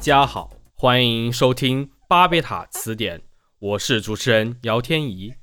大家好，欢迎收听巴贝塔词典，我是主持人姚天怡。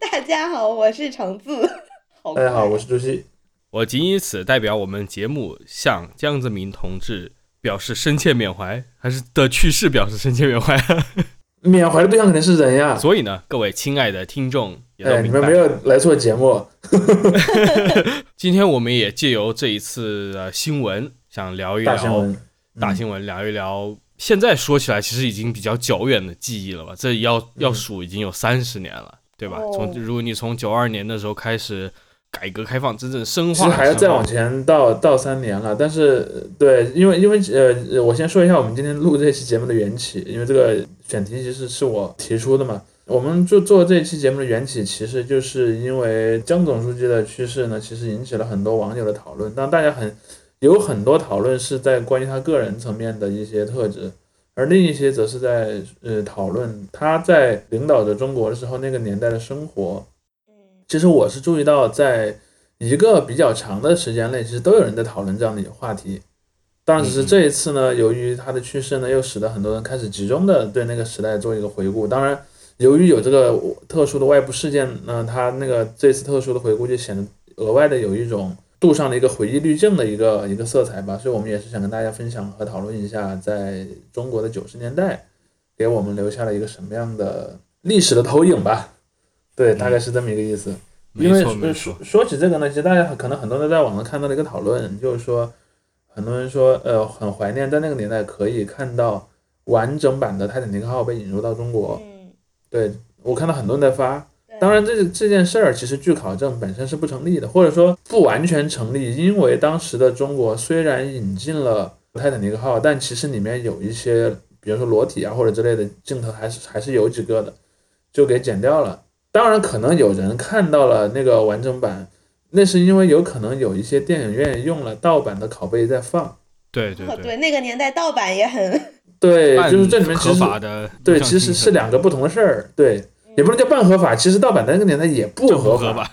大家好，我是橙子。大家好，我是朱熹。我仅以此代表我们节目向江泽民同志表示深切缅怀，还是的去世表示深切缅怀。缅怀的对象肯定是人呀。所以呢，各位亲爱的听众也都哎，你。们没有来错节目。今天我们也借由这一次的新闻，想聊一聊大新闻，大新闻聊一聊。现在说起来，其实已经比较久远的记忆了吧？这要要数已经有三十年了，对吧？哦从如果你从九二年的时候开始改革开放，真正深其化其，实还要再往前到到三年了。但是呃对，因为因为呃，我先说一下我们今天录这期节目的缘起，因为这个选题其实是我提出的嘛。我们就做这期节目的缘起，其实就是因为江总书记的去世呢，其实引起了很多网友的讨论。当，大家很有很多讨论是在关于他个人层面的一些特质，而另一些则是在呃讨论他在领导着中国的时候那个年代的生活。嗯其实我是注意到，在一个比较长的时间内，其实都有人在讨论这样的一个话题。当然，只是这一次呢，由于他的去世呢，又使得很多人开始集中的对那个时代做一个回顾。当然，由于有这个特殊的外部事件呢，他那个这次特殊的回顾就显得额外的有一种镀上了一个回忆滤镜的一个一个色彩吧。所以我们也是想跟大家分享和讨论一下，在中国的九十年代，给我们留下了一个什么样的历史的投影吧。对，大概是这么一个意思。因为说，说起这个呢，其实大家可能很多人在网上看到了一个讨论，就是说，很多人说，呃，很怀念在那个年代可以看到完整版的泰坦尼克号被引入到中国。嗯，对我看到很多人在发，对当然这这件事儿其实据考证本身是不成立的，或者说不完全成立，因为当时的中国虽然引进了泰坦尼克号，但其实里面有一些，比如说裸体啊或者之类的镜头还是还是有几个的，就给剪掉了。当然，可能有人看到了那个完整版，那是因为有可能有一些电影院用了盗版的拷贝在放。哦，对对对，对，那个年代盗版也很，对，就是这里面其合实，对，其实是两个不同的事儿。对，也不能叫半合法，其实盗版在那个年代也不合合法，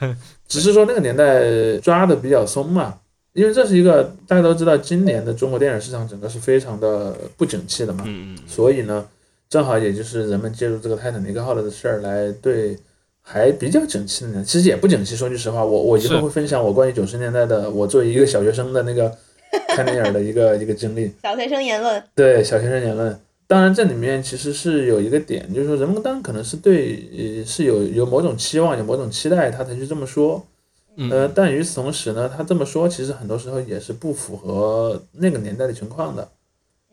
只是说那个年代抓的比较松嘛，因为这是一个大家都知道，今年的中国电影市场整个是非常的不景气的嘛，嗯嗯，所以呢，正好也就是人们借助这个泰坦尼克号的事儿来对还比较景气的年，其实也不景气。说句实话，我我以是后会分享我关于九十年代的我作为一个小学生的那个看电影的一个一个经历。小学生言论，对小学生言论，当然这里面其实是有一个点，就是说人们当然可能是对呃是有有某种期望，有某种期待，他才去这么说。嗯呃，但与此同时呢，他这么说其实很多时候也是不符合那个年代的情况的。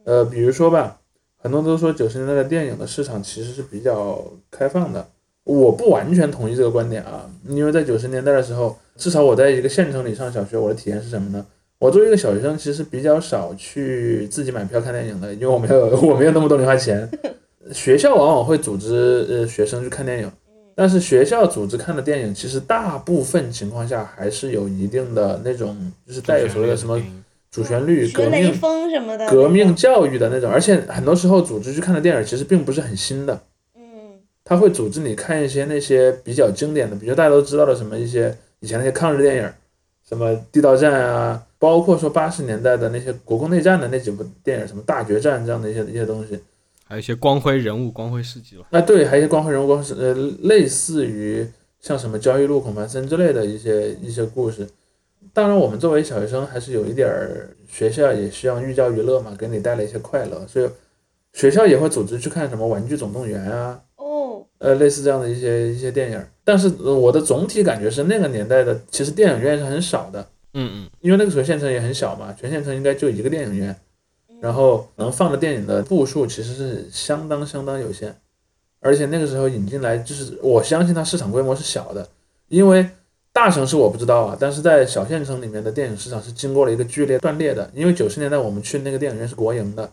呃，比如说吧，很多人都说九十年代的电影的市场其实是比较开放的，我不完全同意这个观点啊，因为在九十年代的时候，至少我在一个县城里上小学，我的体验是什么呢？我作为一个小学生，其实比较少去自己买票看电影的，因为我没有 我没有那么多零花钱。学校往往会组织呃学生去看电影，但是学校组织看的电影，其实大部分情况下还是有一定的那种，就是带有所谓的什么主旋律、革命、锋什么的，革命，教育的那种，而且很多时候组织去看的电影其实并不是很新的，嗯。他会组织你看一些那些比较经典的，比如大家都知道的什么一些以前那些抗日电影，什么地道战啊，包括说八十年代的那些国共内战的那几部电影，什么大决战这样的一些一些东西。还有一些光辉人物、光辉事迹吧。啊，对，还有一些光辉人物、光辉呃，类似于像什么焦裕禄、孔繁森之类的一些一些故事。当然，我们作为小学生，还是有一点儿学校也需要寓教于乐嘛，给你带来一些快乐，所以学校也会组织去看什么《玩具总动员》啊，哦，呃，类似这样的一些一些电影。但是、呃我的总体感觉是，那个年代的其实电影院是很少的，嗯嗯，因为那个时候县城也很小嘛，全县城应该就一个电影院。然后能放的电影的部数其实是相当相当有限，而且那个时候引进来，就是我相信它市场规模是小的，因为大城市我不知道啊，但是在小县城里面的电影市场是经过了一个剧烈断裂的，因为九十年代我们去那个电影院是国营的，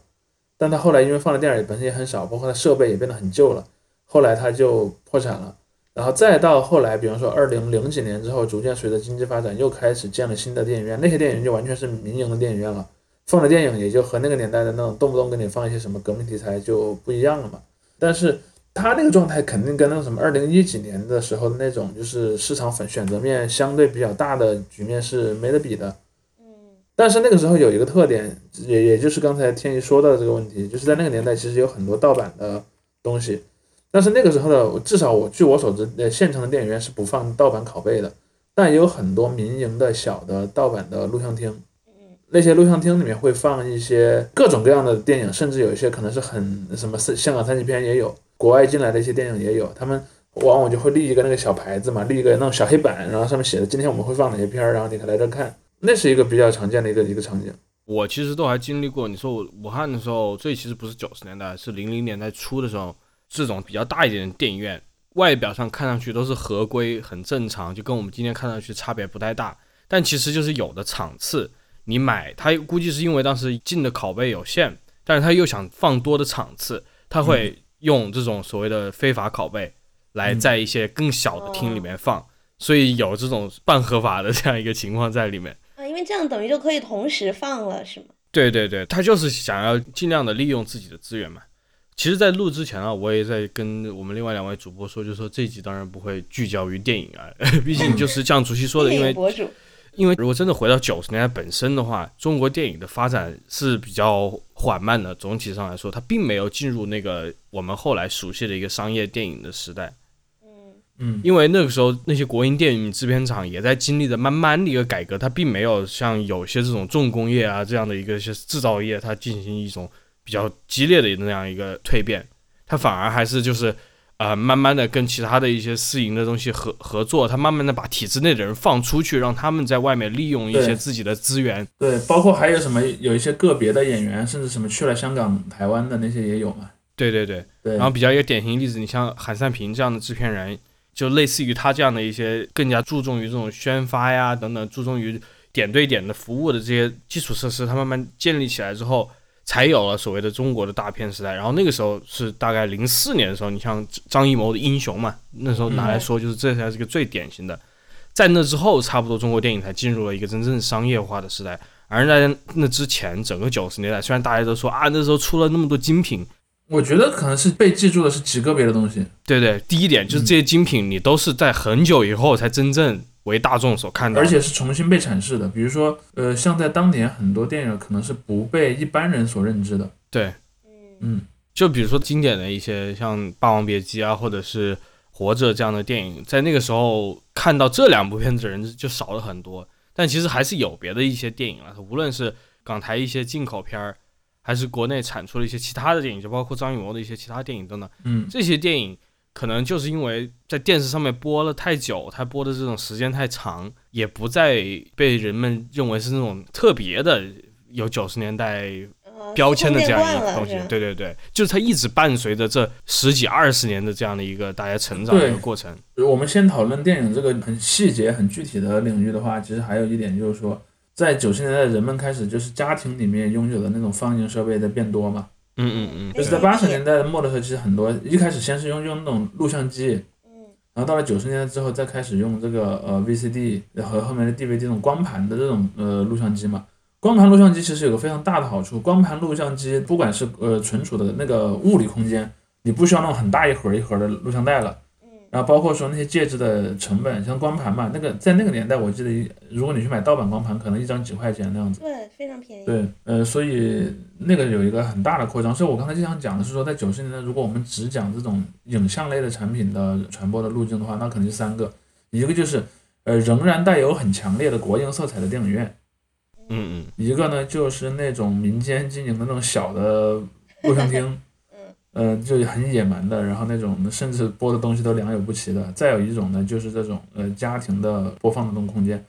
但它后来因为放的电影本身也很少，包括它设备也变得很旧了，后来它就破产了。然后再到后来，比方说二零零几年之后，逐渐随着经济发展，又开始建了新的电影院，那些电影院就完全是民营的电影院了。放的电影也就和那个年代的那种动不动给你放一些什么革命题材就不一样了嘛。但是他那个状态肯定跟那个什么二零一几年的时候的那种就是市场选选择面相对比较大的局面是没得比的。嗯但是那个时候有一个特点，也也就是刚才天一说到的这个问题，就是在那个年代其实有很多盗版的东西，但是那个时候的至少我据我所知，呃，县城的电影院是不放盗版拷贝的，但也有很多民营的小的盗版的录像厅。那些录像厅里面会放一些各种各样的电影，甚至有一些可能是很什么香港三级片也有，国外进来的一些电影也有。他们往往就会立一个那个小牌子嘛，立一个那种小黑板，然后上面写的今天我们会放哪些片儿，然后你可以来这看。那是一个比较常见的一个一个场景。我其实都还经历过。你说我武汉的时候，这其实不是九十年代，是零零年代初的时候，这种比较大一点的电影院，外表上看上去都是合规，很正常，就跟我们今天看上去差别不太大。但其实就是有的场次。你买它估计是因为当时进的拷贝有限，但是他又想放多的场次，他会用这种所谓的非法拷贝来在一些更小的厅里面放，所以有这种半合法的这样一个情况在里面啊，因为这样等于就可以同时放了，是吗？对对对，他就是想要尽量的利用自己的资源嘛。其实，在录之前啊，我也在跟我们另外两位主播说，就是说这集当然不会聚焦于电影啊，毕竟就是像主席说的，因为。因为如果真的回到九十年代本身的话，中国电影的发展是比较缓慢的。总体上来说，它并没有进入那个我们后来熟悉的一个商业电影的时代。嗯嗯，因为那个时候那些国营电影制片厂也在经历着慢慢的一个改革，它并没有像有些这种重工业啊这样的一个些制造业，它进行一种比较激烈的那样一个蜕变，他反而还是就是。呃，慢慢的跟其他的一些私营的东西合合作，他慢慢的把体制内的人放出去，让他们在外面利用一些自己的资源。对，包括还有什么有一些个别的演员，甚至什么去了香港、台湾的那些也有嘛。对对对对。然后比较一个典型例子，你像韩善平这样的制片人，就类似于他这样的一些更加注重于这种宣发呀等等，注重于点对点的服务的这些基础设施，他慢慢建立起来之后。才有了所谓的中国的大片时代，然后那个时候是大概零四年的时候，你像张艺谋的《英雄》嘛，那时候拿来说就是这才是个最典型的。在那之后，差不多中国电影才进入了一个真正商业化的时代。而在那之前，整个九十年代，虽然大家都说啊，那时候出了那么多精品，我觉得可能是被记住的是极个别的东西。对对，第一点就是这些精品，你都是在很久以后才真正。为大众所看到，而且是重新被阐释的。比如说，呃，像在当年很多电影可能是不被一般人所认知的。对，嗯，就比如说经典的一些像《霸王别姬》啊，或者是《活着》这样的电影，在那个时候看到这两部片子的人就少了很多。但其实还是有别的一些电影啊，无论是港台一些进口片儿，还是国内产出的一些其他的电影，就包括张艺谋的一些其他电影等等。嗯，这些电影。可能就是因为在电视上面播了太久，它播的这种时间太长，也不再被人们认为是那种特别的有九十年代标签的这样一个东西。对对对，就是它一直伴随着这十几二十年的这样的一个大家成长的一个过程。我们先讨论电影这个很细节、很具体的领域的话，其实还有一点就是说，在九十年代人们开始就是家庭里面拥有的那种放映设备在变多嘛。嗯嗯嗯，就是在八十年代末的时候，其实很多一开始先是用用那种录像机，嗯，然后到了九十年代之后，再开始用这个呃 VCD 和后面的 DVD 这种光盘的这种呃录像机嘛。光盘录像机其实有个非常大的好处，光盘录像机不管是呃存储的那个物理空间，你不需要那种很大一盒一盒的录像带了。然后包括说那些介质的成本，像光盘嘛，那个在那个年代，我记得如果你去买盗版光盘，可能一张几块钱那样子。对，非常便宜。对，呃，所以那个有一个很大的扩张。所以我刚才就想讲的是说，在九十年代，如果我们只讲这种影像类的产品的传播的路径的话，那可能就三个，一个就是呃仍然带有很强烈的国营色彩的电影院，嗯嗯，一个呢就是那种民间经营的那种小的录像厅。呃，就很野蛮的，然后那种甚至播的东西都良莠不齐的。再有一种呢，就是这种呃家庭的播放的这种空间。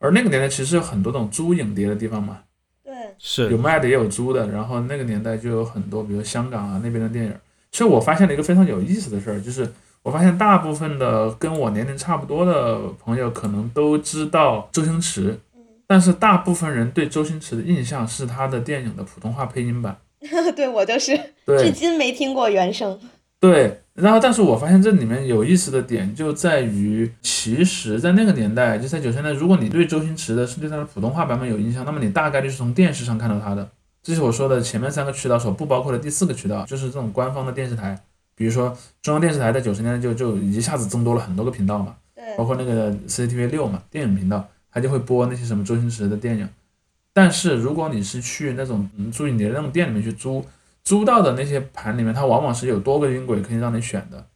而那个年代其实有很多种租影碟的地方嘛，对，是有卖的也有租的。然后那个年代就有很多，比如香港啊那边的电影。其实我发现了一个非常有意思的事儿，就是我发现大部分的跟我年龄差不多的朋友可能都知道周星驰，但是大部分人对周星驰的印象是他的电影的普通话配音版。对我就是，至今没听过原声。对，然后但是我发现这里面有意思的点就在于，其实，在那个年代，就在九十年代，如果你对周星驰的是对他的普通话版本有印象，那么你大概率是从电视上看到他的。这是我说的前面三个渠道所不包括的第四个渠道，就是这种官方的电视台，比如说中央电视台在九十年代就就一下子增多了很多个频道嘛，包括那个 CCTV 六嘛，电影频道，它就会播那些什么周星驰的电影。但是如果你是去那种租影碟的那种店里面去租，租到的那些盘里面，它往往是有多个音轨可以让你选的。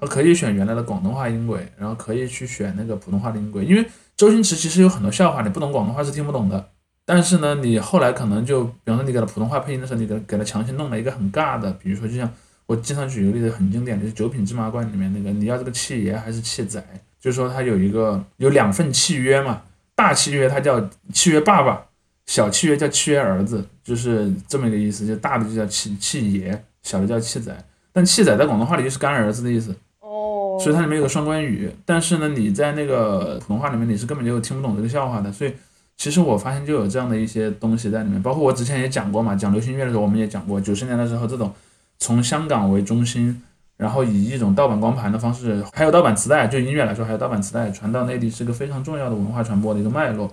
它可以选原来的广东话音轨，然后可以去选那个普通话的音轨，因为周星驰其实有很多笑话，你不懂广东话是听不懂的。但是呢，你后来可能就，比方说你给他普通话配音的时候，你给给他强行弄了一个很尬的，比如说就像我经常举一个例子，很经典的，就是《九品芝麻官》里面那个，你要这个契爷还是契仔？就是说他有一个有两份契约嘛，大契约他叫契约爸爸，小契约叫契约儿子，就是这么一个意思，就大的就叫契契爷，小的叫契仔。但契仔在广东话里就是干儿子的意思。哦所以它里面有个双关语，但是呢，你在那个普通话里面你是根本就听不懂这个笑话的。所以其实我发现就有这样的一些东西在里面，包括我之前也讲过嘛，讲流行音乐的时候我们也讲过，九十年的时候这种从香港为中心，然后以一种盗版光盘的方式，还有盗版磁带，就音乐来说还有盗版磁带传到内地是个非常重要的文化传播的一个脉络。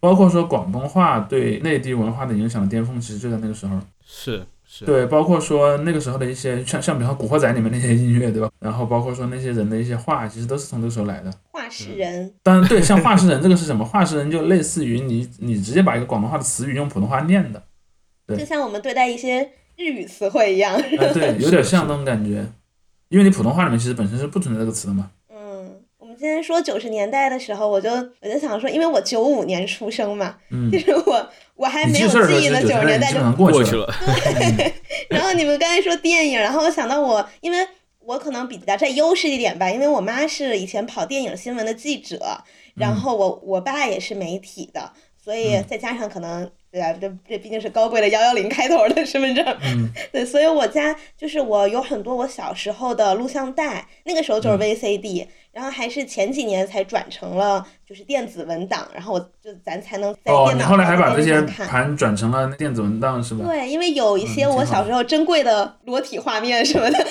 包括说广东话对内地文化的影响的巅峰，其实就在那个时候。是。对，包括说那个时候的一些像像比方《古惑仔》里面那些音乐，对吧？然后包括说那些人的一些话，其实都是从这个时候来的。话事人，当然对，像话事人这个是什么？话事人就类似于你你直接把一个广东话的词语用普通话念的，对，就像我们对待一些日语词汇一样。哎，对，有点像那种感觉，因为你普通话里面其实本身是不存在这个词的嘛。今天说九十年代的时候，我就我就想说，因为我九五年出生嘛，就是我我还没有记忆的，九十年代就过去了。对，然后你们刚才说电影，然后我想到我，因为我可能比较占优势一点吧，因为我妈是以前跑电影新闻的记者，然后我我爸也是媒体的，所以再加上可能。对啊，这这毕竟是高贵的幺幺零开头的身份证。嗯。对，所以我家就是我有很多我小时候的录像带，那个时候就是 VCD，然后还是前几年才转成了就是电子文档，然后我就咱才能在电脑上后来还把这些盘转成了电子文档是吧？对，因为有一些我小时候珍贵的裸体画面什么的。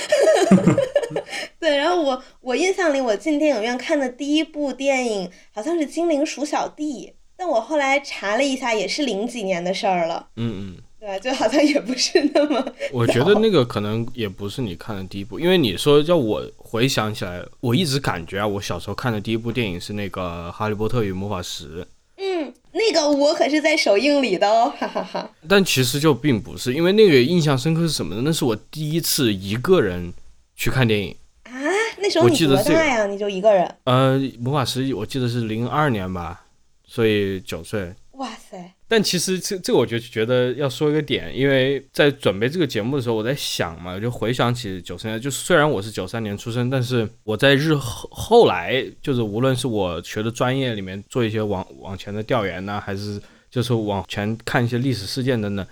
对，然后我我印象里，我进电影院看的第一部电影好像是《精灵鼠小弟》。但我后来查了一下，也是零几年的事儿了。嗯嗯，对，就好像也不是那么。我觉得那个可能也不是你看的第一部，因为你说叫我回想起来，我一直感觉啊，我小时候看的第一部电影是那个《哈利波特与魔法石》。嗯，那个我可是在首映里的哦，哈哈哈。但其实就并不是，因为那个印象深刻是什么呢？那是我第一次一个人去看电影啊。那时候你多大呀？你就一个人？呃，魔法石我记得是零二年吧。所以九岁，哇塞！但其实这这我就觉得要说一个点，因为在准备这个节目的时候，我在想嘛，就回想起九三年，就是虽然我是九三年出生，但是我在日后后来，就是无论是我学的专业里面做一些往往前的调研呢，还是就是往前看一些历史事件等等，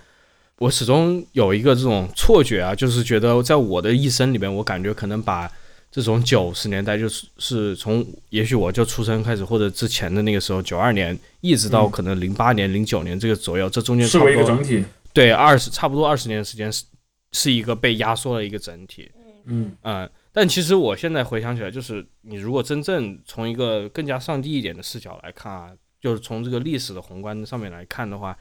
我始终有一个这种错觉啊，就是觉得在我的一生里面，我感觉可能把。这种九十年代就是是从也许我就出生开始，或者之前的那个时候九二年，一直到可能零八年、零九年这个左右，这中间差不多一个整体。对，二十差不多二十年的时间是是一个被压缩的一个整体。嗯嗯但其实我现在回想起来，就是你如果真正从一个更加上帝一点的视角来看啊，就是从这个历史的宏观上面来看的话，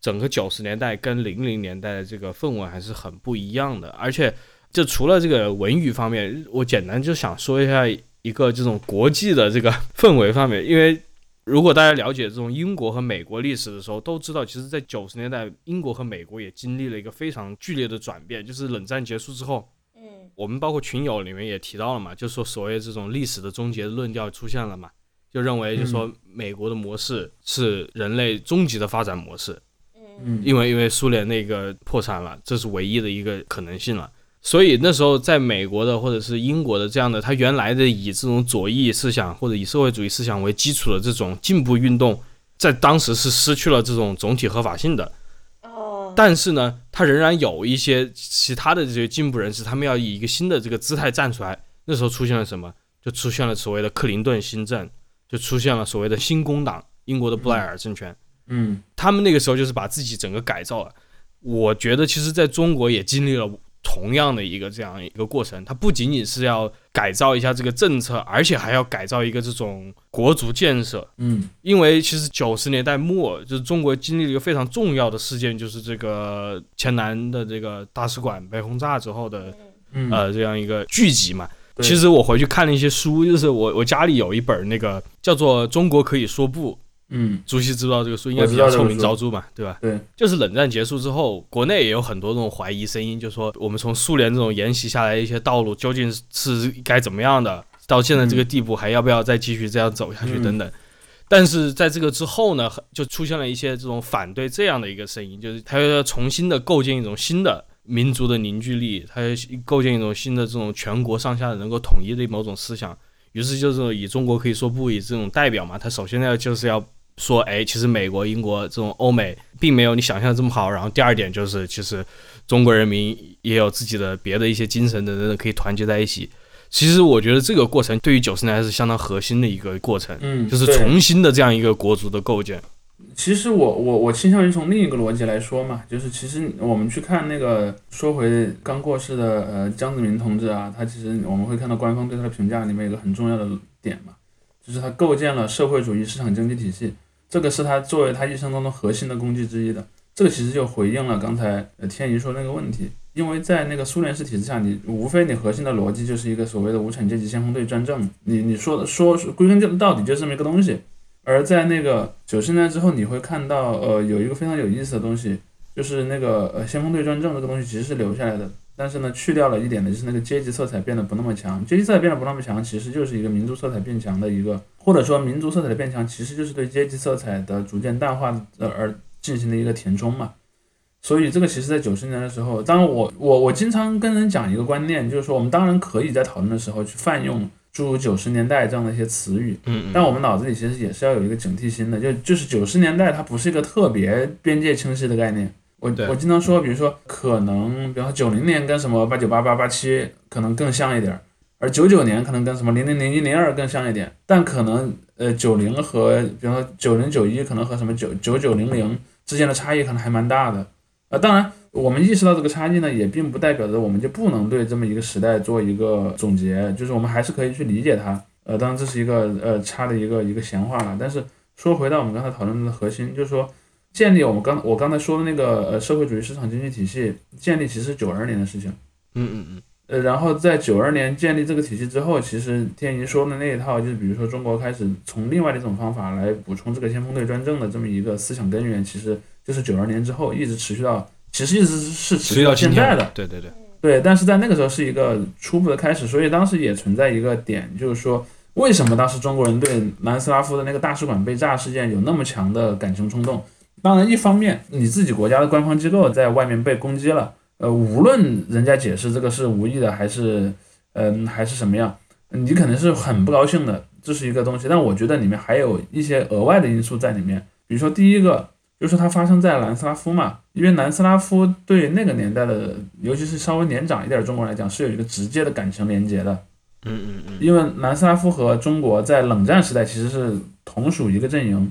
整个九十年代跟零零年代的这个氛围还是很不一样的，而且。就除了这个文娱方面，我简单就想说一下一个这种国际的这个氛围方面，因为如果大家了解这种英国和美国历史的时候，都知道，其实，在九十年代，英国和美国也经历了一个非常剧烈的转变，就是冷战结束之后，嗯，我们包括群友里面也提到了嘛，就说所谓这种历史的终结论调出现了嘛，就认为就说美国的模式是人类终极的发展模式，嗯，因为因为苏联那个破产了，这是唯一的一个可能性了。所以那时候，在美国的或者是英国的这样的，他原来的以这种左翼思想或者以社会主义思想为基础的这种进步运动，在当时是失去了这种总体合法性的。哦。但是呢，他仍然有一些其他的这些进步人士，他们要以一个新的这个姿态站出来。那时候出现了什么？就出现了所谓的克林顿新政，就出现了所谓的新工党，英国的布莱尔政权。嗯。他们那个时候就是把自己整个改造了。我觉得，其实在中国也经历了。同样的一个这样一个过程，它不仅仅是要改造一下这个政策，而且还要改造一个这种国足建设。嗯，因为其实九十年代末，就是中国经历了一个非常重要的事件，就是这个前南的这个大使馆被轰炸之后的，呃，这样一个聚集嘛。其实我回去看了一些书，就是我我家里有一本那个叫做《中国可以说不》。嗯，朱熹知道这个书？应该比较臭名昭著嘛，对吧？对，就是冷战结束之后，国内也有很多这种怀疑声音，就说我们从苏联这种沿袭下来的一些道路究竟是该怎么样的，到现在这个地步还要不要再继续这样走下去嗯等等。但是在这个之后呢，就出现了一些这种反对这样的一个声音，就是他要重新的构建一种新的民族的凝聚力，他要构建一种新的这种全国上下的能够统一的某种思想。于是就是以中国可以说不以这种代表嘛，他首先呢就是要说，哎，其实美国、英国这种欧美并没有你想象的这么好。然后第二点就是，其实中国人民也有自己的别的一些精神等等，可以团结在一起。其实我觉得这个过程对于九十年代是相当核心的一个过程，嗯，就是重新的这样一个国足的构建。其实我我我倾向于从另一个逻辑来说嘛，就是其实我们去看那个说回刚过世的呃江泽民同志啊，他其实我们会看到官方对他的评价里面有一个很重要的点嘛，就是他构建了社会主义市场经济体系，这个是他作为他一生当中核心的功绩之一的。这个其实就回应了刚才呃天怡说那个问题，因为在那个苏联式体制下，你无非你核心的逻辑就是一个所谓的无产阶级先锋队专政，你你说的说归根到底就是这么一个东西。而在那个九十年代之后，你会看到，呃，有一个非常有意思的东西，就是那个呃先锋队专政这个东西其实是留下来的，但是呢，去掉了一点的就是那个阶级色彩变得不那么强。阶级色彩变得不那么强，其实就是一个民族色彩变强的一个，或者说民族色彩的变强，其实就是对阶级色彩的逐渐淡化呃而进行的一个填充嘛。所以这个其实，在九十年的时候，当然我我我经常跟人讲一个观念，就是说我们当然可以在讨论的时候去泛用诸如九十年代这样的一些词语，嗯嗯，但我们脑子里其实也是要有一个警惕心的，就就是九十年代它不是一个特别边界清晰的概念。我我经常说，比如说可能，比方说九零年跟什么八九八八八七可能更像一点儿，而九九年可能跟什么零零零一零二更像一点，但可能呃九零和比方说九零九一可能和什么九九九零零之间的差异可能还蛮大的。呃，当然我们意识到这个差异呢，也并不代表着我们就不能对这么一个时代做一个总结，就是我们还是可以去理解它。呃，当然这是一个呃差的一个一个闲话了。但是说回到我们刚才讨论的核心，就是说建立我们刚我刚才说的那个呃社会主义市场经济体系建立，其实是九二年的事情。嗯嗯嗯，呃，然后在九二年建立这个体系之后，其实天一说的那一套，就是比如说中国开始从另外的一种方法来补充这个先锋队专政的这么一个思想根源，其实就是九二年之后一直持续到，其实一直是持续到现在的。对对对，对，但是在那个时候是一个初步的开始，所以当时也存在一个点，就是说，为什么当时中国人对南斯拉夫的那个大使馆被炸事件有那么强的感情冲动？当然，一方面你自己国家的官方机构在外面被攻击了，呃，无论人家解释这个是无意的还是嗯、还是什么样，你肯定是很不高兴的，这是一个东西。但我觉得里面还有一些额外的因素在里面，比如说第一个。就是它发生在南斯拉夫嘛，因为南斯拉夫对那个年代的，尤其是稍微年长一点的中国人来讲，是有一个直接的感情连接的。嗯嗯嗯，因为南斯拉夫和中国在冷战时代其实是同属一个阵营，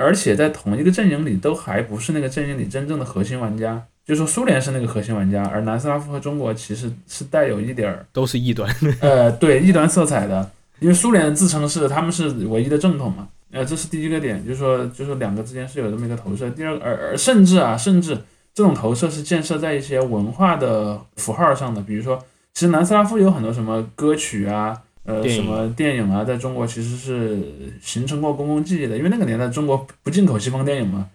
而且在同一个阵营里都还不是那个阵营里真正的核心玩家。就说苏联是那个核心玩家，而南斯拉夫和中国其实是带有一点儿都是异端。呃对异端色彩的，因为苏联自称是他们是唯一的正统嘛。呃，这是第一个点，就是说，就是说两个之间是有这么一个投射。第二个，而而甚至啊，甚至这种投射是建设在一些文化的符号上的，比如说，其实南斯拉夫有很多什么歌曲啊，呃，什么电影啊，在中国其实是形成过公共记忆的，因为那个年代中国不进口西方电影嘛，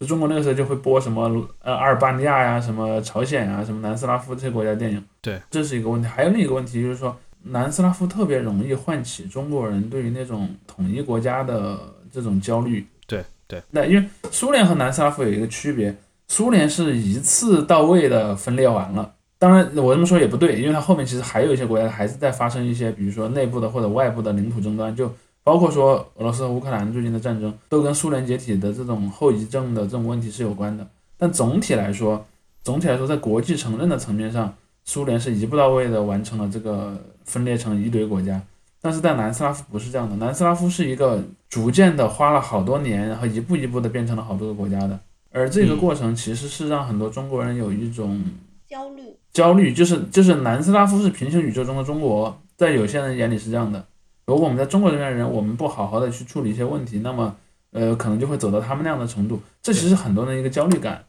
就中国那个时候就会播什么呃阿尔巴尼亚呀、什么朝鲜呀、什么南斯拉夫这些国家电影。对，这是一个问题。还有另一个问题就是说。南斯拉夫特别容易唤起中国人对于那种统一国家的这种焦虑。对对，那因为苏联和南斯拉夫有一个区别，苏联是一次到位的分裂完了。当然，我这么说也不对，因为它后面其实还有一些国家还是在发生一些，比如说内部的或者外部的领土争端，就包括说俄罗斯和乌克兰最近的战争，都跟苏联解体的这种后遗症的这种问题是有关的。但总体来说，总体来说，在国际承认的层面上，苏联是一步到位的完成了这个。分裂成一堆国家，但是在南斯拉夫不是这样的，南斯拉夫是一个逐渐的花了好多年，然后一步一步的变成了好多个国家的，而这个过程其实是让很多中国人有一种焦虑，焦虑就是就是南斯拉夫是平行宇宙中的中国，在有些人眼里是这样的，如果我们在中国这边的人，我们不好好的去处理一些问题，那么呃可能就会走到他们那样的程度，这其实很多人一个焦虑感，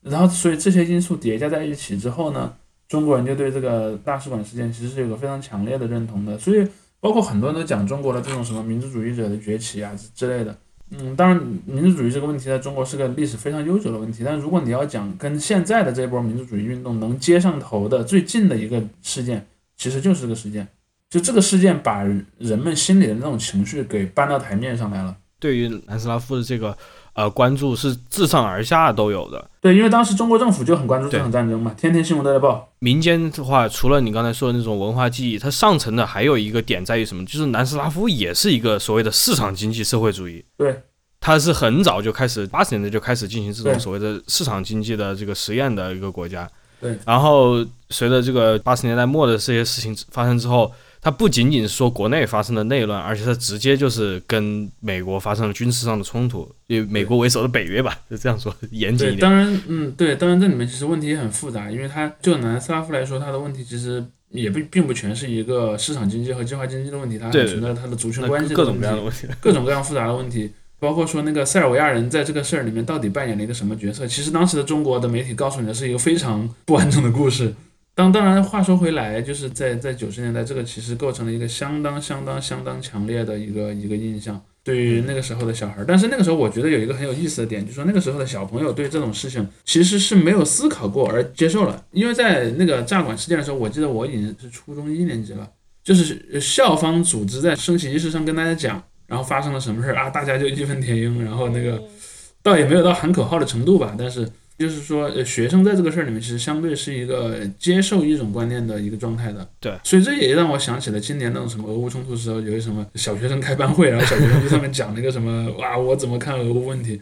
然后所以这些因素叠加在一起之后呢？中国人就对这个大使馆事件其实是有个非常强烈的认同的，所以包括很多人都讲中国的这种什么民族主义者的崛起啊之类的，嗯，当然，民族主义这个问题在中国是个历史非常悠久的问题。但如果你要讲跟现在的这波民族主义运动能接上头的最近的一个事件，其实就是这个事件。就这个事件把人们心里的那种情绪给搬到台面上来了。对于南斯拉夫的这个呃关注是自上而下都有的。对，因为当时中国政府就很关注这场战争嘛，天天新闻都在报。民间的话，除了你刚才说的那种文化记忆，它上层的还有一个点在于什么？就是南斯拉夫也是一个所谓的市场经济社会主义。对，它是很早就开始，八十年代就开始进行这种所谓的市场经济的这个实验的一个国家。对，然后随着这个八十年代末的这些事情发生之后。它不仅仅是说国内发生了内乱，而且它直接就是跟美国发生了军事上的冲突，以美国为首的北约吧，就这样说严谨一点。当然，嗯，对，当然这里面其实问题也很复杂，因为它就南斯拉夫来说，它的问题其实也并并不全是一个市场经济和计划经济的问题，它还存在它的族群关系各种各样的问题，各种各样复杂的问题，包括说那个塞尔维亚人在这个事儿里面到底扮演了一个什么角色？其实当时的中国的媒体告诉你的是一个非常不完整的故事。当当然，话说回来，就是在在九十年代，这个其实构成了一个相当相当相当强烈的一个一个印象，对于那个时候的小孩。但是那个时候，我觉得有一个很有意思的点，就是说那个时候的小朋友对这种事情其实是没有思考过而接受了。因为在那个炸馆事件的时候，我记得我已经是初中一年级了，就是校方组织在升旗仪式上跟大家讲，然后发生了什么事儿啊，大家就义愤填膺，然后那个倒也没有到喊口号的程度吧，但是。就是说，呃，学生在这个事儿里面，其实相对是一个接受一种观念的一个状态的。对，所以这也让我想起了今年那种什么俄乌冲突时候，有一什么小学生开班会，然后小学生在上面讲那个什么，哇，我怎么看俄乌问题，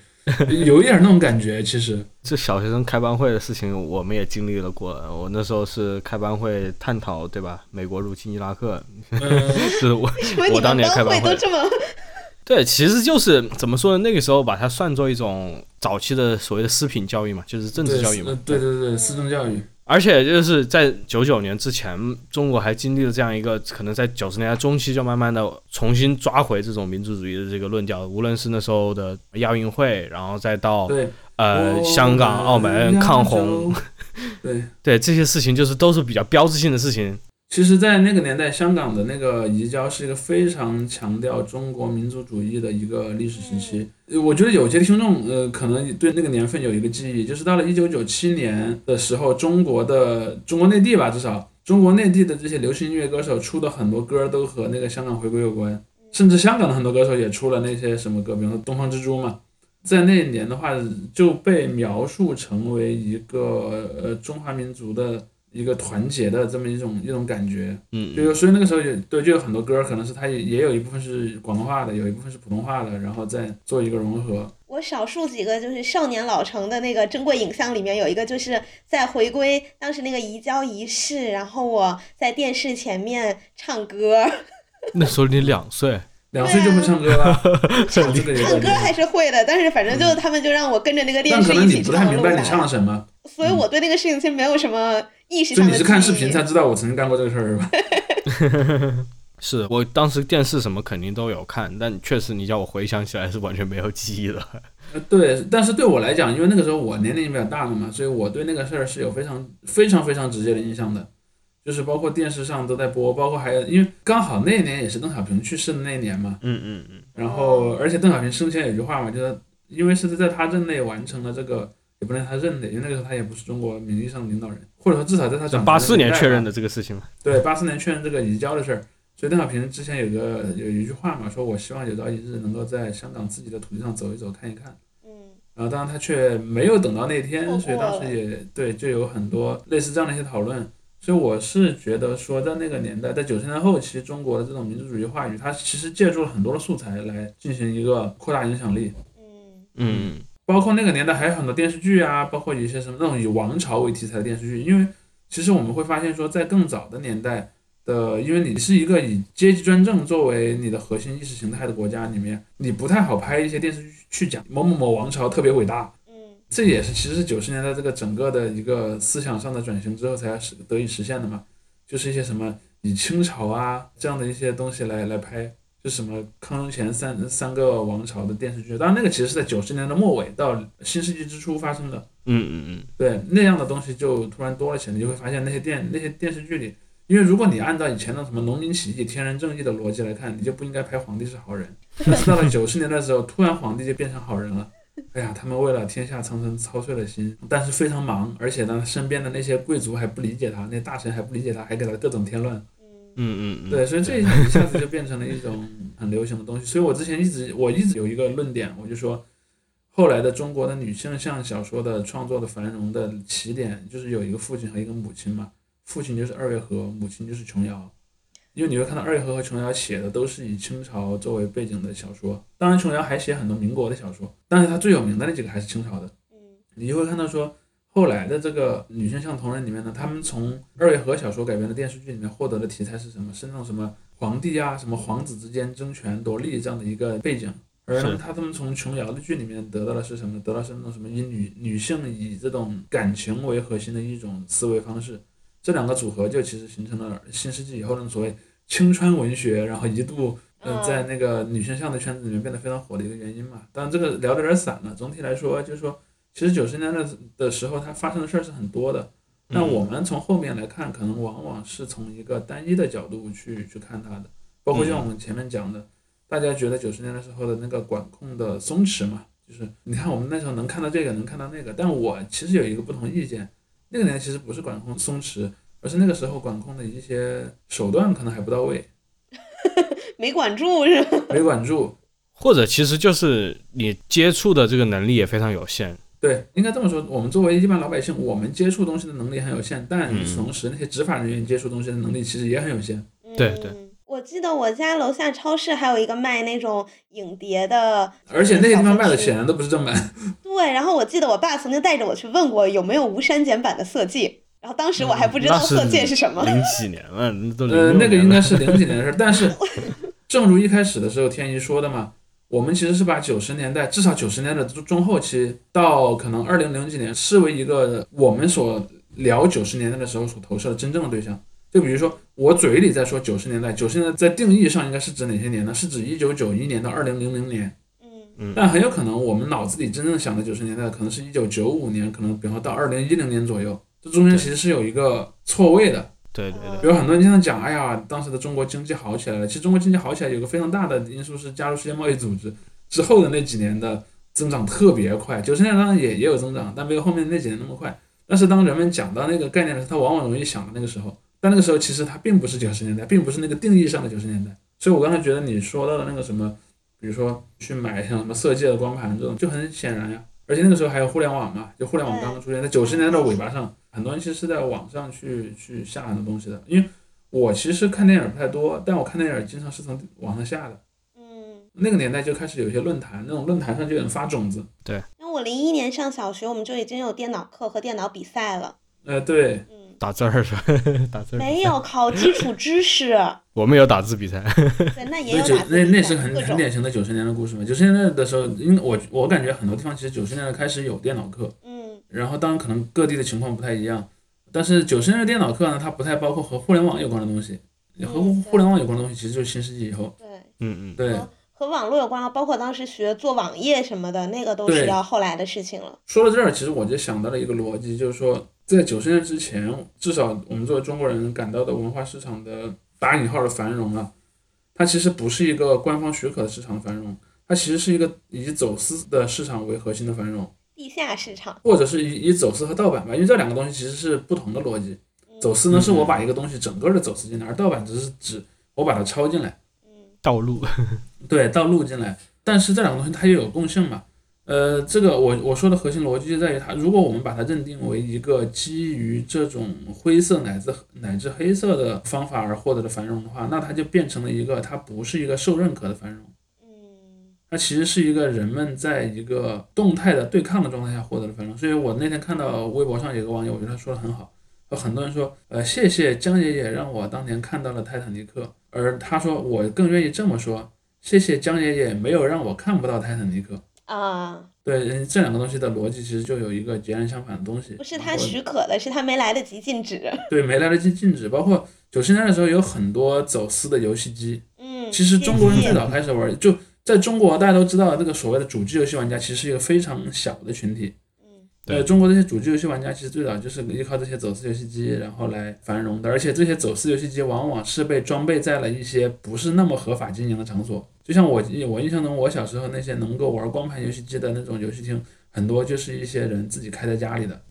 有一点那种感觉。其实 这小学生开班会的事情，我们也经历了过。我那时候是开班会探讨，对吧？美国入侵伊拉克，是我我当年开班会。对，其实就是怎么说呢？那个时候把它算作一种早期的所谓的私品教育嘛，就是政治教育嘛。对对对，私政教育。而且就是在九九年之前，中国还经历了这样一个，可能在九十年代中期就慢慢的重新抓回这种民族主义的这个论调。无论是那时候的亚运会，然后再到呃香港、澳门抗洪，对对这些事情，就是都是比较标志性的事情。其实，在那个年代，香港的那个移交是一个非常强调中国民族主义的一个历史时期。我觉得有些听众，呃，可能对那个年份有一个记忆，就是到了一九九七年的时候，中国的中国内地吧，至少中国内地的这些流行音乐歌手出的很多歌都和那个香港回归有关，甚至香港的很多歌手也出了那些什么歌，比如说《东方之珠》嘛，在那一年的话就被描述成为一个呃中华民族的。一个团结的这么一种一种感觉，嗯，就所以那个时候也对就有很多歌，可能是它也也有一部分是广东话的，有一部分是普通话的，然后再做一个融合。我少数几个就是少年老成的那个珍贵影像里面有一个就是在回归当时那个移交仪式，然后我在电视前面唱歌。那时候你两岁，两岁就会唱歌了，唱唱歌还是会的，但是反正就是他们就让我跟着那个电视一起唱。可能你不太明白你唱了什么，所以我对那个事情其实没有什么。就你是看视频才知道我曾经干过这个事儿是吧？是我当时电视什么肯定都有看，但确实你叫我回想起来是完全没有记忆的。呃，对，但是对我来讲，因为那个时候我年龄比较大了嘛，所以我对那个事儿是有非常非常非常直接的印象的。就是包括电视上都在播，包括还有因为刚好那年也是邓小平去世的那一年嘛。嗯嗯嗯。然后，而且邓小平生前有句话嘛，就是因为是在他任内完成了这个。也不能他任内，因为那个时候他也不是中国名义上的领导人，或者说至少在他长八四年确认的这个事情嘛。对，八四年确认这个移交的事儿，所以邓小平之前有个有一句话嘛，说我希望有朝一日能够在香港自己的土地上走一走看一看。嗯。然后当然他却没有等到那天，所以当时也对，就有很多类似这样的一些讨论。所以我是觉得说，在那个年代，在九十年代后期，中国的这种民族主义话语，它其实借助了很多的素材来进行一个扩大影响力。嗯。嗯。包括那个年代还有很多电视剧啊，包括一些什么那种以王朝为题材的电视剧。因为其实我们会发现说，在更早的年代的，因为你是一个以阶级专政作为你的核心意识形态的国家里面，你不太好拍一些电视剧去讲某某某王朝特别伟大。嗯，这也是其实是九十年代这个整个的一个思想上的转型之后才实得以实现的嘛，就是一些什么以清朝啊这样的一些东西来来拍。是什么康雍乾三三个王朝的电视剧？当然，那个其实是在九十年的末尾到新世纪之初发生的。嗯嗯嗯，对，那样的东西就突然多了起来，你就会发现那些电那些电视剧里因为如果你按照以前的什么农民起义、天人正义的逻辑来看，你就不应该拍皇帝是好人。但是到了九十年代的时候，突然皇帝就变成好人了。哎呀，他们为了天下苍生操碎了心，但是非常忙，而且呢，身边的那些贵族还不理解他，那大臣还不理解他，还给他各种添乱。嗯嗯嗯，对，所以这一一下子就变成了一种很流行的东西。所以我之前一直我一直有一个论点，我就说，后来的中国的女性向小说的创作的繁荣的起点，就是有一个父亲和一个母亲嘛，父亲就是二月河，母亲就是琼瑶。因为你会看到二月河和琼瑶写的都是以清朝作为背景的小说，当然琼瑶还写很多民国的小说，但是她最有名的那几个还是清朝的。你就会看到说，后来的这个女性向同人里面呢，他们从二月河小说改编的电视剧里面获得的题材是什么？是那种什么皇帝啊、什么皇子之间争权夺利这样的一个背景。而他他们从琼瑶的剧里面得到的是什么？得到是那种什么以女女性以这种感情为核心的一种思维方式。这两个组合就其实形成了新世纪以后的所谓青春文学，然后一度呃嗯在那个女性向的圈子里面变得非常火的一个原因嘛。当然这个聊得有点散了，总体来说就是说，其实九十年代的时候它发生的事儿是很多的。那嗯我们从后面来看，可能往往是从一个单一的角度去去看它的，包括像我们前面讲的，大家觉得九十年代时候的那个管控的松弛嘛，就是你看我们那时候能看到这个，能看到那个，但我其实有一个不同意见，那个年代其实不是管控松弛，而是那个时候管控的一些手段可能还不到位，没管住是吧？没管住。或者其实就是你接触的这个能力也非常有限。对，应该这么说，我们作为一般老百姓，我们接触东西的能力很有限，但与此嗯同时，那些执法人员接触东西的能力其实也很有限。对对嗯。我记得我家楼下超市还有一个卖那种影碟的，而且那些地方卖的显然都不是正版。对，然后我记得我爸曾经带着我去问过有没有无删减版的《色戒》，然后当时我还不知道《色戒》是什么。零几年了，那都呃，那个应该是零几年的事儿，但是 正如一开始的时候天一说的嘛，我们其实是把九十年代至少九十年代的中中后期到可能二零零几年视为一个我们所聊九十年代的时候所投射的真正的对象。就比如说我嘴里在说九十年代，九十年代在定义上应该是指哪些年呢？是指一九九一年到二零零零年。嗯但很有可能我们脑子里真正想的九十年代，可能是一九九五年，可能比方说到二零一零年左右，这中间其实是有一个错位的。对对对，比如很多人经常讲，哎呀，当时的中国经济好起来了。其实中国经济好起来有个非常大的因素是加入世界贸易组织之后的那几年的增长特别快。九十年代当然也也有增长，但没有后面那几年那么快。但是当人们讲到那个概念的时候，他往往容易想到那个时候，但那个时候其实它并不是九十年代，并不是那个定义上的九十年代。所以我刚才觉得你说到的那个什么，比如说去买像什么色戒的光盘这种，就很显然呀。而且那个时候还有互联网嘛，就互联网刚刚出现，在九十年代的尾巴上，很多人其实是在网上去去下很多东西的。因为我其实看电影不太多，但我看电影经常是从网上下的。嗯，那个年代就开始有一些论坛，那种论坛上就有人发种子。对那我零一年上小学，我们就已经有电脑课和电脑比赛了。呃，对，嗯，打字儿是吧？打字没有考基础知识，我们有打字比赛，对，那也有打字那那是很很典型的九十年代的故事嘛。九十年代的时候，因为我我感觉很多地方其实九十年代开始有电脑课，嗯然后当然可能各地的情况不太一样，但是九十年代电脑课呢，它不太包括和互联网有关的东西，和嗯互联网有关的东西其实就是新世纪以后。对。嗯嗯，对，和和网络有关啊，包括当时学做网页什么的，那个都是要后来的事情了。说到这儿，其实我就想到了一个逻辑，就是说，在九十年之前，至少我们作为中国人感到的文化市场的打引号的繁荣啊，它其实不是一个官方许可的市场繁荣，它其实是一个以走私的市场为核心的繁荣，地下市场，或者是以以走私和盗版吧，因为这两个东西其实是不同的逻辑。走私呢，是我把一个东西整个的走私进来，而盗版只是指我把它抄进来。道路，对，盗录进来。但是这两个东西它又有共性嘛？呃，这个我我说的核心逻辑就在于它，如果我们把它认定为一个基于这种灰色乃至乃至黑色的方法而获得的繁荣的话，那它就变成了一个它不是一个受认可的繁荣，嗯它其实是一个人们在一个动态的对抗的状态下获得的繁荣。所以我那天看到微博上有个网友，我觉得他说的很好，有很多人说，呃，谢谢江爷爷让我当年看到了泰坦尼克，而他说我更愿意这么说，谢谢江爷爷没有让我看不到泰坦尼克。啊，对，嗯这两个东西的逻辑其实就有一个截然相反的东西。不是他许可的，是他没来得及禁止。对没来得及禁止，包括九十年代的时候有很多走私的游戏机。嗯，其实中国人最早开始玩，就在中国大家都知道，这个所谓的主机游戏玩家其实是一个非常小的群体。嗯，对，中国这些主机游戏玩家其实最早就是依靠这些走私游戏机，然后来繁荣的。而且这些走私游戏机往往是被装备在了一些不是那么合法经营的场所。就像我我印象中，我小时候那些能够玩光盘游戏机的那种游戏厅，很多就是一些人自己开在家里的。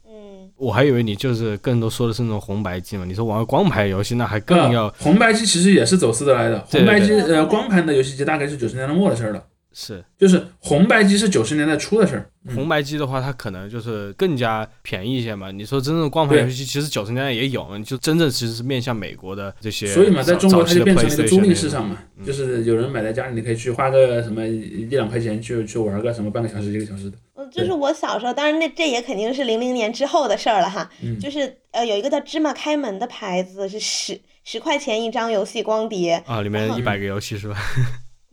嗯，我还以为你就是更多说的是那种红白机嘛。你说玩光盘游戏，那还更要、啊红白机其实也是走私的来的。红白机呃，光盘的游戏机大概是九十年代末的事儿了。是就是红白机是九十年代初的事儿。嗯红白机的话，它可能就是更加便宜一些嘛。你说真正光盘游戏机，其实九十年代也有，就真正其实是面向美国的这些。所以嘛，在中国它就变成了一个租赁市场嘛，嗯就是有人买在家里，你可以去花个什么一两块钱去去玩个什么半个小时一个小时的。嗯，就是我小时候，当然那这也肯定是零零年之后的事儿了哈。嗯就是呃，有一个叫芝麻开门的牌子，是十十块钱一张游戏光碟，啊，里面嗯一百个游戏是吧？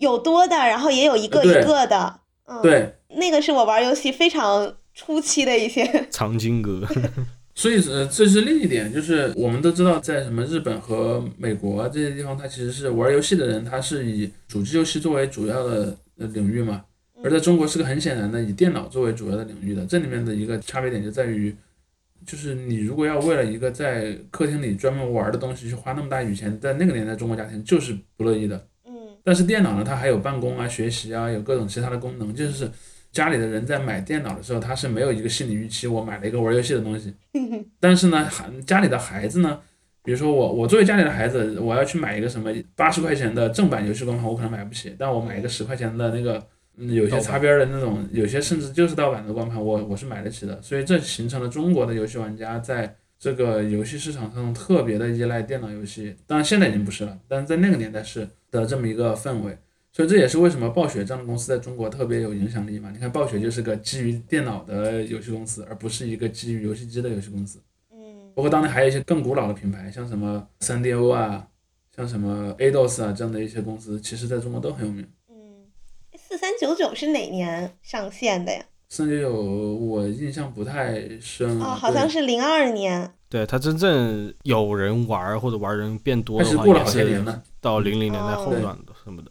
有多的，然后也有一个一个的。嗯，，对，那个是我玩游戏非常初期的一些。藏经阁，所以呃，这是另一点，就是我们都知道，在什么日本和美国这些地方，它其实是玩游戏的人，他是以主机游戏作为主要的呃领域嘛，而在中国是个很显然的以电脑作为主要的领域的。这里面的一个差别点就在于，就是你如果要为了一个在客厅里专门玩的东西去花那么大一笔钱，在那个年代中国家庭就是不乐意的。嗯但是电脑呢，它还有办公啊、学习啊，有各种其他的功能。就是家里的人在买电脑的时候，他是没有一个心理预期，我买了一个玩游戏的东西。但是呢，孩家里的孩子呢，比如说我，我作为家里的孩子，我要去买一个什么八十块钱的正版游戏光盘，我可能买不起，但我买一个十块钱的那个。嗯有些擦边儿的那种，有些甚至就是盗版的光盘，我我是买得起的，所以这形成了中国的游戏玩家在这个游戏市场上特别的依赖电脑游戏，当然现在已经不是了，但是在那个年代是的这么一个氛围，所以这也是为什么暴雪这样的公司在中国特别有影响力嘛。你看暴雪就是个基于电脑的游戏公司，而不是一个基于游戏机的游戏公司。嗯包括当年还有一些更古老的品牌，像什么三 DO 啊，像什么 ADOS 啊这样的一些公司，其实在中国都很有名。嗯，四三九九是哪年上线的呀？三九九我印象不太深哦，好像是零二年。对它真正有人玩儿或者玩人变多的话，但是过了也是好些年了。到零零年代哦后段的什么的。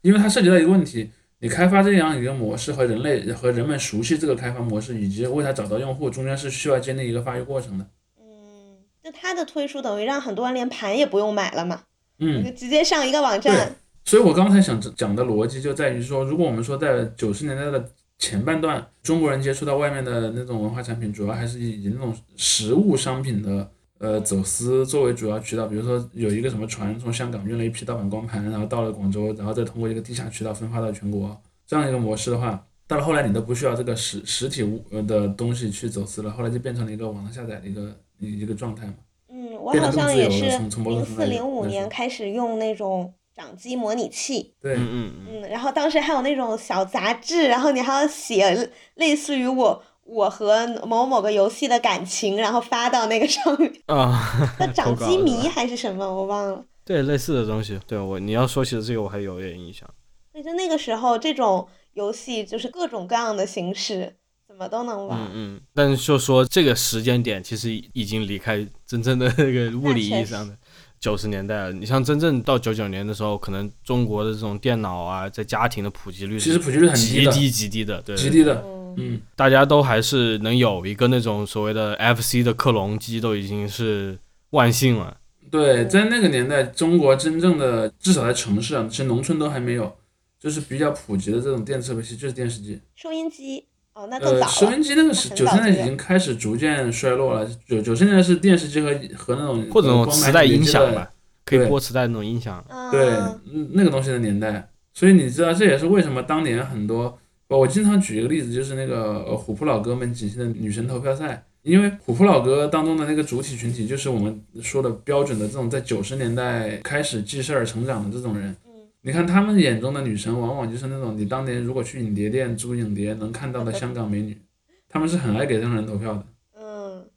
因为它涉及到一个问题，你开发这样一个模式和人类和人们熟悉这个开发模式，以及为它找到用户，中间是需要经历一个发育过程的。嗯，就它的推出等于让很多人连盘也不用买了嘛，嗯就，直接上一个网站。所以我刚才想讲的逻辑就在于说，如果我们说在九十年代的前半段，中国人接触到外面的那种文化产品，主要还是以以那种实物商品的呃走私作为主要渠道。比如说有一个什么船从香港运了一批盗版光盘，然后到了广州，然后再通过一个地下渠道分发到全国，这样一个模式的话，到了后来你都不需要这个实实体物呃的东西去走私了，后来就变成了一个网上下载的一个一一个状态嘛。嗯，我好像也是从从某种零四零五年开始用那种掌机模拟器。对，嗯嗯然后当时还有那种小杂志，然后你还要写类似于我我和某某个游戏的感情，然后发到那个上面。啊，那掌机迷还是什么，我忘了。对类似的东西，对我你要说起的这个，我还有点印象。所以就那个时候，这种游戏就是各种各样的形式，怎么都能玩。嗯嗯，但是就说这个时间点，其实已经离开真正的那个物理意义上的九十年代了。你像真正到九九年的时候，可能中国的这种电脑啊，在家庭的普及率其实普及率很低，极低极低的，对，极低的，嗯嗯。大家都还是能有一个那种所谓的 FC 的克隆机，都已经是万幸了。对，在那个年代，中国真正的至少在城市啊，其实农村都还没有，就是比较普及的这种电子设备，其实就是电视机。收音机哦，那早了。收音机那个是很九十年代已经开始逐渐衰落了，九九十年代是电视机和和那种或者那种磁带音响吧，可以播磁带那种音响。对嗯，嗯那个东西的年代。所以你知道，这也是为什么当年很多，呃我经常举一个例子，就是那个呃虎扑老哥们举行的女神投票赛，因为虎扑老哥当中的那个主体群体，就是我们说的标准的这种在九十年代开始记事儿成长的这种人。嗯你看他们眼中的女神，往往就是那种你当年如果去影碟店租影碟能看到的香港美女，他们是很爱给这种人投票的。嗯，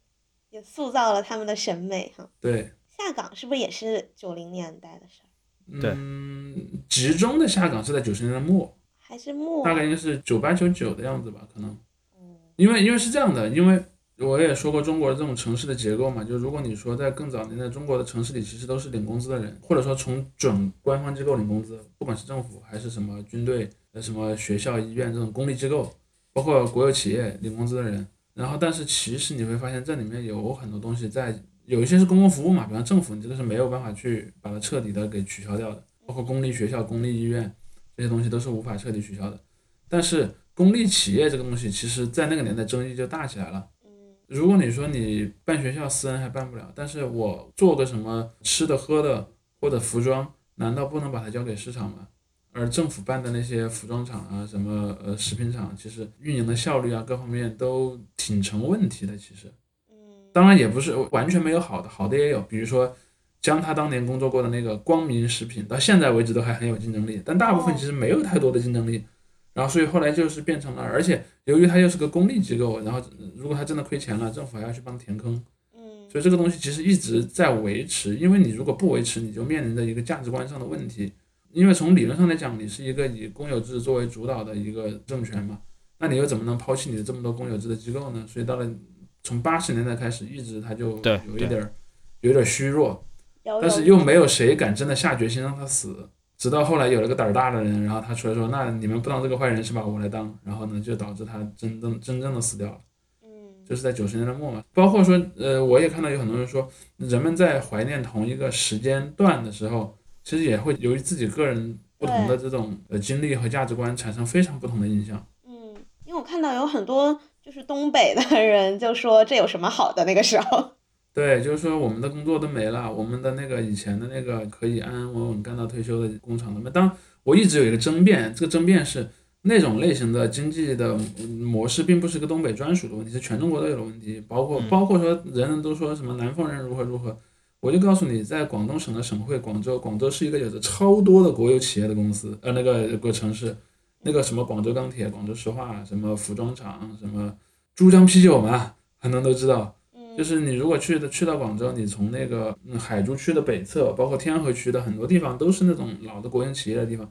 也塑造了他们的审美哈。对，下岗是不是也是九零年代的事儿？对嗯，集中的下岗是在九十年代末，还是末？大概应该是九八九九的样子吧，可能。嗯因为因为是这样的，因为我也说过中国的这种城市的结构嘛，就如果你说在更早年代，中国的城市里其实都是领工资的人，或者说从准官方机构领工资，不管是政府还是什么军队、呃什么学校、医院这种公立机构，包括国有企业领工资的人，然后但是其实你会发现这里面有很多东西在，有一些是公共服务嘛，比方政府，你这个是没有办法去把它彻底的给取消掉的，包括公立学校、公立医院这些东西都是无法彻底取消的。但是公立企业这个东西，其实在那个年代争议就大起来了。如果你说你办学校，私人还办不了，但是我做个什么吃的喝的或者服装，难道不能把它交给市场吗？而政府办的那些服装厂啊，什么呃食品厂，其实运营的效率啊，各方面都挺成问题的。其实，当然也不是完全没有好的，好的也有，比如说江他当年工作过的那个光明食品，到现在为止都还很有竞争力，但大部分其实没有太多的竞争力。然后，所以后来就是变成了，而且由于它又是个公立机构，然后如果它真的亏钱了，政府还要去帮填坑，嗯，所以这个东西其实一直在维持，因为你如果不维持，你就面临着一个价值观上的问题，因为从理论上来讲，你是一个以公有制作为主导的一个政权嘛，那你又怎么能抛弃你的这么多公有制的机构呢？所以到了从八十年代开始，一直它就有一点儿有点虚弱，但是又没有谁敢真的下决心让它死。直到后来有了个胆儿大的人，然后他出来说：“那你们不当这个坏人是吧？我来当。”然后呢，就导致他真正真正的死掉了。嗯，就是在九十年代末嘛。包括说，呃，我也看到有很多人说，人们在怀念同一个时间段的时候，其实也会由于自己个人不同的这种呃经历和价值观，产生非常不同的印象。嗯，因为我看到有很多就是东北的人就说这有什么好的那个时候。对，就是说我们的工作都没了，我们的那个以前的那个可以安安稳稳干到退休的工厂都没。当我一直有一个争辩，这个争辩是那种类型的经济的模式，并不是个东北专属的问题，是全中国都有的问题。包括包括说人人都说什么南方人如何如何，我就告诉你，在广东省的省会广州，广州是一个有着超多的国有企业的公司，呃，那个个城市，那个什么广州钢铁、广州石化，什么服装厂，什么珠江啤酒嘛，很多人都知道。就是你如果去的去到广州，你从那个海珠区的北侧，包括天河区的很多地方，都是那种老的国营企业的地方，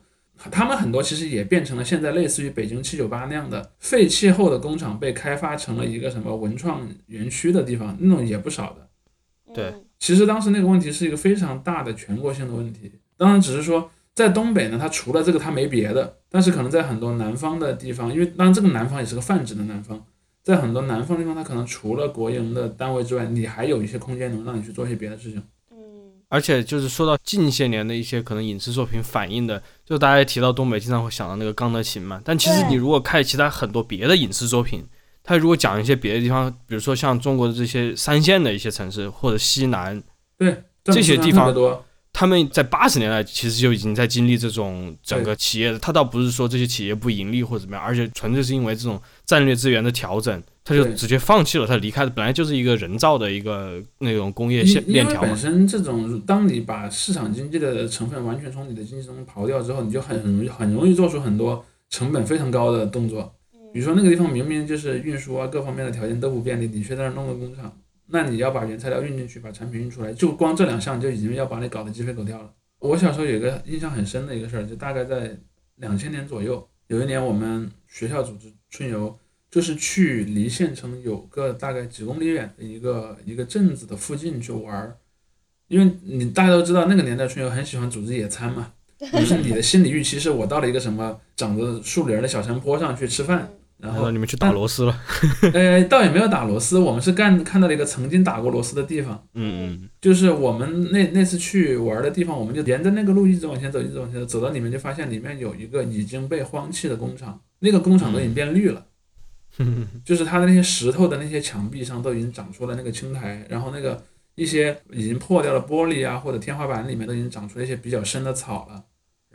他们很多其实也变成了现在类似于北京七九八那样的废弃后的工厂，被开发成了一个什么文创园区的地方，那种也不少的。对，其实当时那个问题是一个非常大的全国性的问题，当然只是说在东北呢，它除了这个它没别的，但是可能在很多南方的地方，因为当然这个南方也是个泛指的南方。在很多南方地方，它可能除了国营的单位之外，你还有一些空间能让你去做一些别的事情。嗯，而且就是说到近些年的一些可能影视作品反映的，就大家提到东北，经常会想到那个《钢的琴》嘛。但其实你如果看其他很多别的影视作品，它如果讲一些别的地方，比如说像中国的这些三线的一些城市或者西南，对这些地方。他们在八十年代其实就已经在经历这种整个企业，他倒不是说这些企业不盈利或者怎么样，而且纯粹是因为这种战略资源的调整，他就直接放弃了，他离开的本来就是一个人造的一个那种工业线链条。本身这种，当你把市场经济的成分完全从你的经济中刨掉之后，你就很容易很容易做出很多成本非常高的动作。比如说那个地方明明就是运输啊各方面的条件都不便利，你却在那弄个工厂。那你要把原材料运进去，把产品运出来，就光这两项就已经要把你搞得鸡飞狗跳了。我小时候有一个印象很深的一个事儿，就大概在两千年左右，有一年我们学校组织春游，就是去离县城有个大概几公里远的一个一个镇子的附近去玩儿，因为你大家都知道那个年代春游很喜欢组织野餐嘛，就是你的心理预期是我到了一个什么长着树林的小山坡上去吃饭。然后你们去打螺丝了？呃，倒也没有打螺丝，我们是干看到了一个曾经打过螺丝的地方。嗯嗯，就是我们那那次去玩的地方，我们就沿着那个路一直往前走，一直往前走，走到里面就发现里面有一个已经被荒弃的工厂，那个工厂都已经变绿了。就是它的那些石头的那些墙壁上都已经长出了那个青苔，然后那个一些已经破掉的玻璃啊或者天花板里面都已经长出了一些比较深的草了。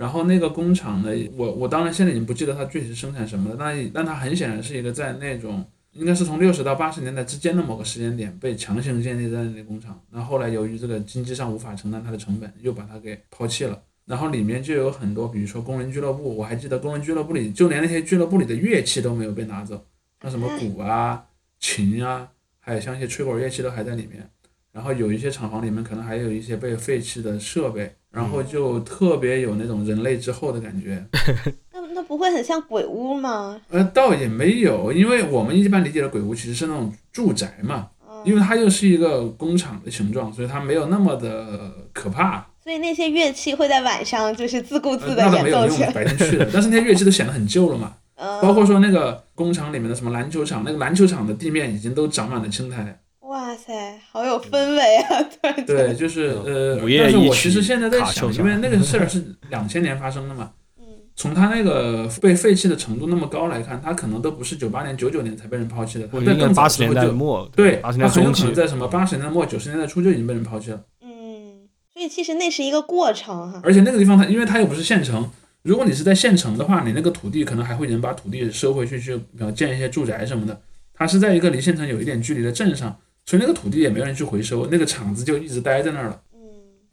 然后那个工厂呢，我我当然现在已经不记得它具体是生产什么的，但但它很显然是一个在那种应该是从六十到八十年代之间的某个时间点被强行建立在那工厂，然后后来由于这个经济上无法承担它的成本，又把它给抛弃了。然后里面就有很多，比如说工人俱乐部，我还记得工人俱乐部里就连那些俱乐部里的乐器都没有被拿走，像什么鼓啊、琴啊，还有像一些吹管乐器都还在里面。然后有一些厂房里面可能还有一些被废弃的设备。然后就特别有那种人类之后的感觉，那那不会很像鬼屋吗？呃，倒也没有，因为我们一般理解的鬼屋其实是那种住宅嘛，因为它又是一个工厂的形状，所以它没有那么的可怕。所以那些乐器会在晚上就是自顾自的演奏起来。那倒没有，因为我们白天去的，但是那些乐器都显得很旧了嘛。嗯，包括说那个工厂里面的什么篮球场，那个篮球场的地面已经都长满了青苔。哇塞，好有氛围啊！对对，就是呃，但是我其实现在在想，因为那个事儿是两千年发生的嘛，嗯从它那个被废弃的程度那么高来看，它可能都不是九八年、九九年才被人抛弃的，它我应该在更八十年代末，对，它很有可能在什么八十年代末、九十年代初就已经被人抛弃了。嗯，所以其实那是一个过程哈。而且那个地方它，因为它又不是县城，如果你是在县城的话，你那个土地可能还会有人把土地收回去，去呃建一些住宅什么的。它是在一个离县城有一点距离的镇上，所以那个土地也没有人去回收，那个厂子就一直待在那儿了。嗯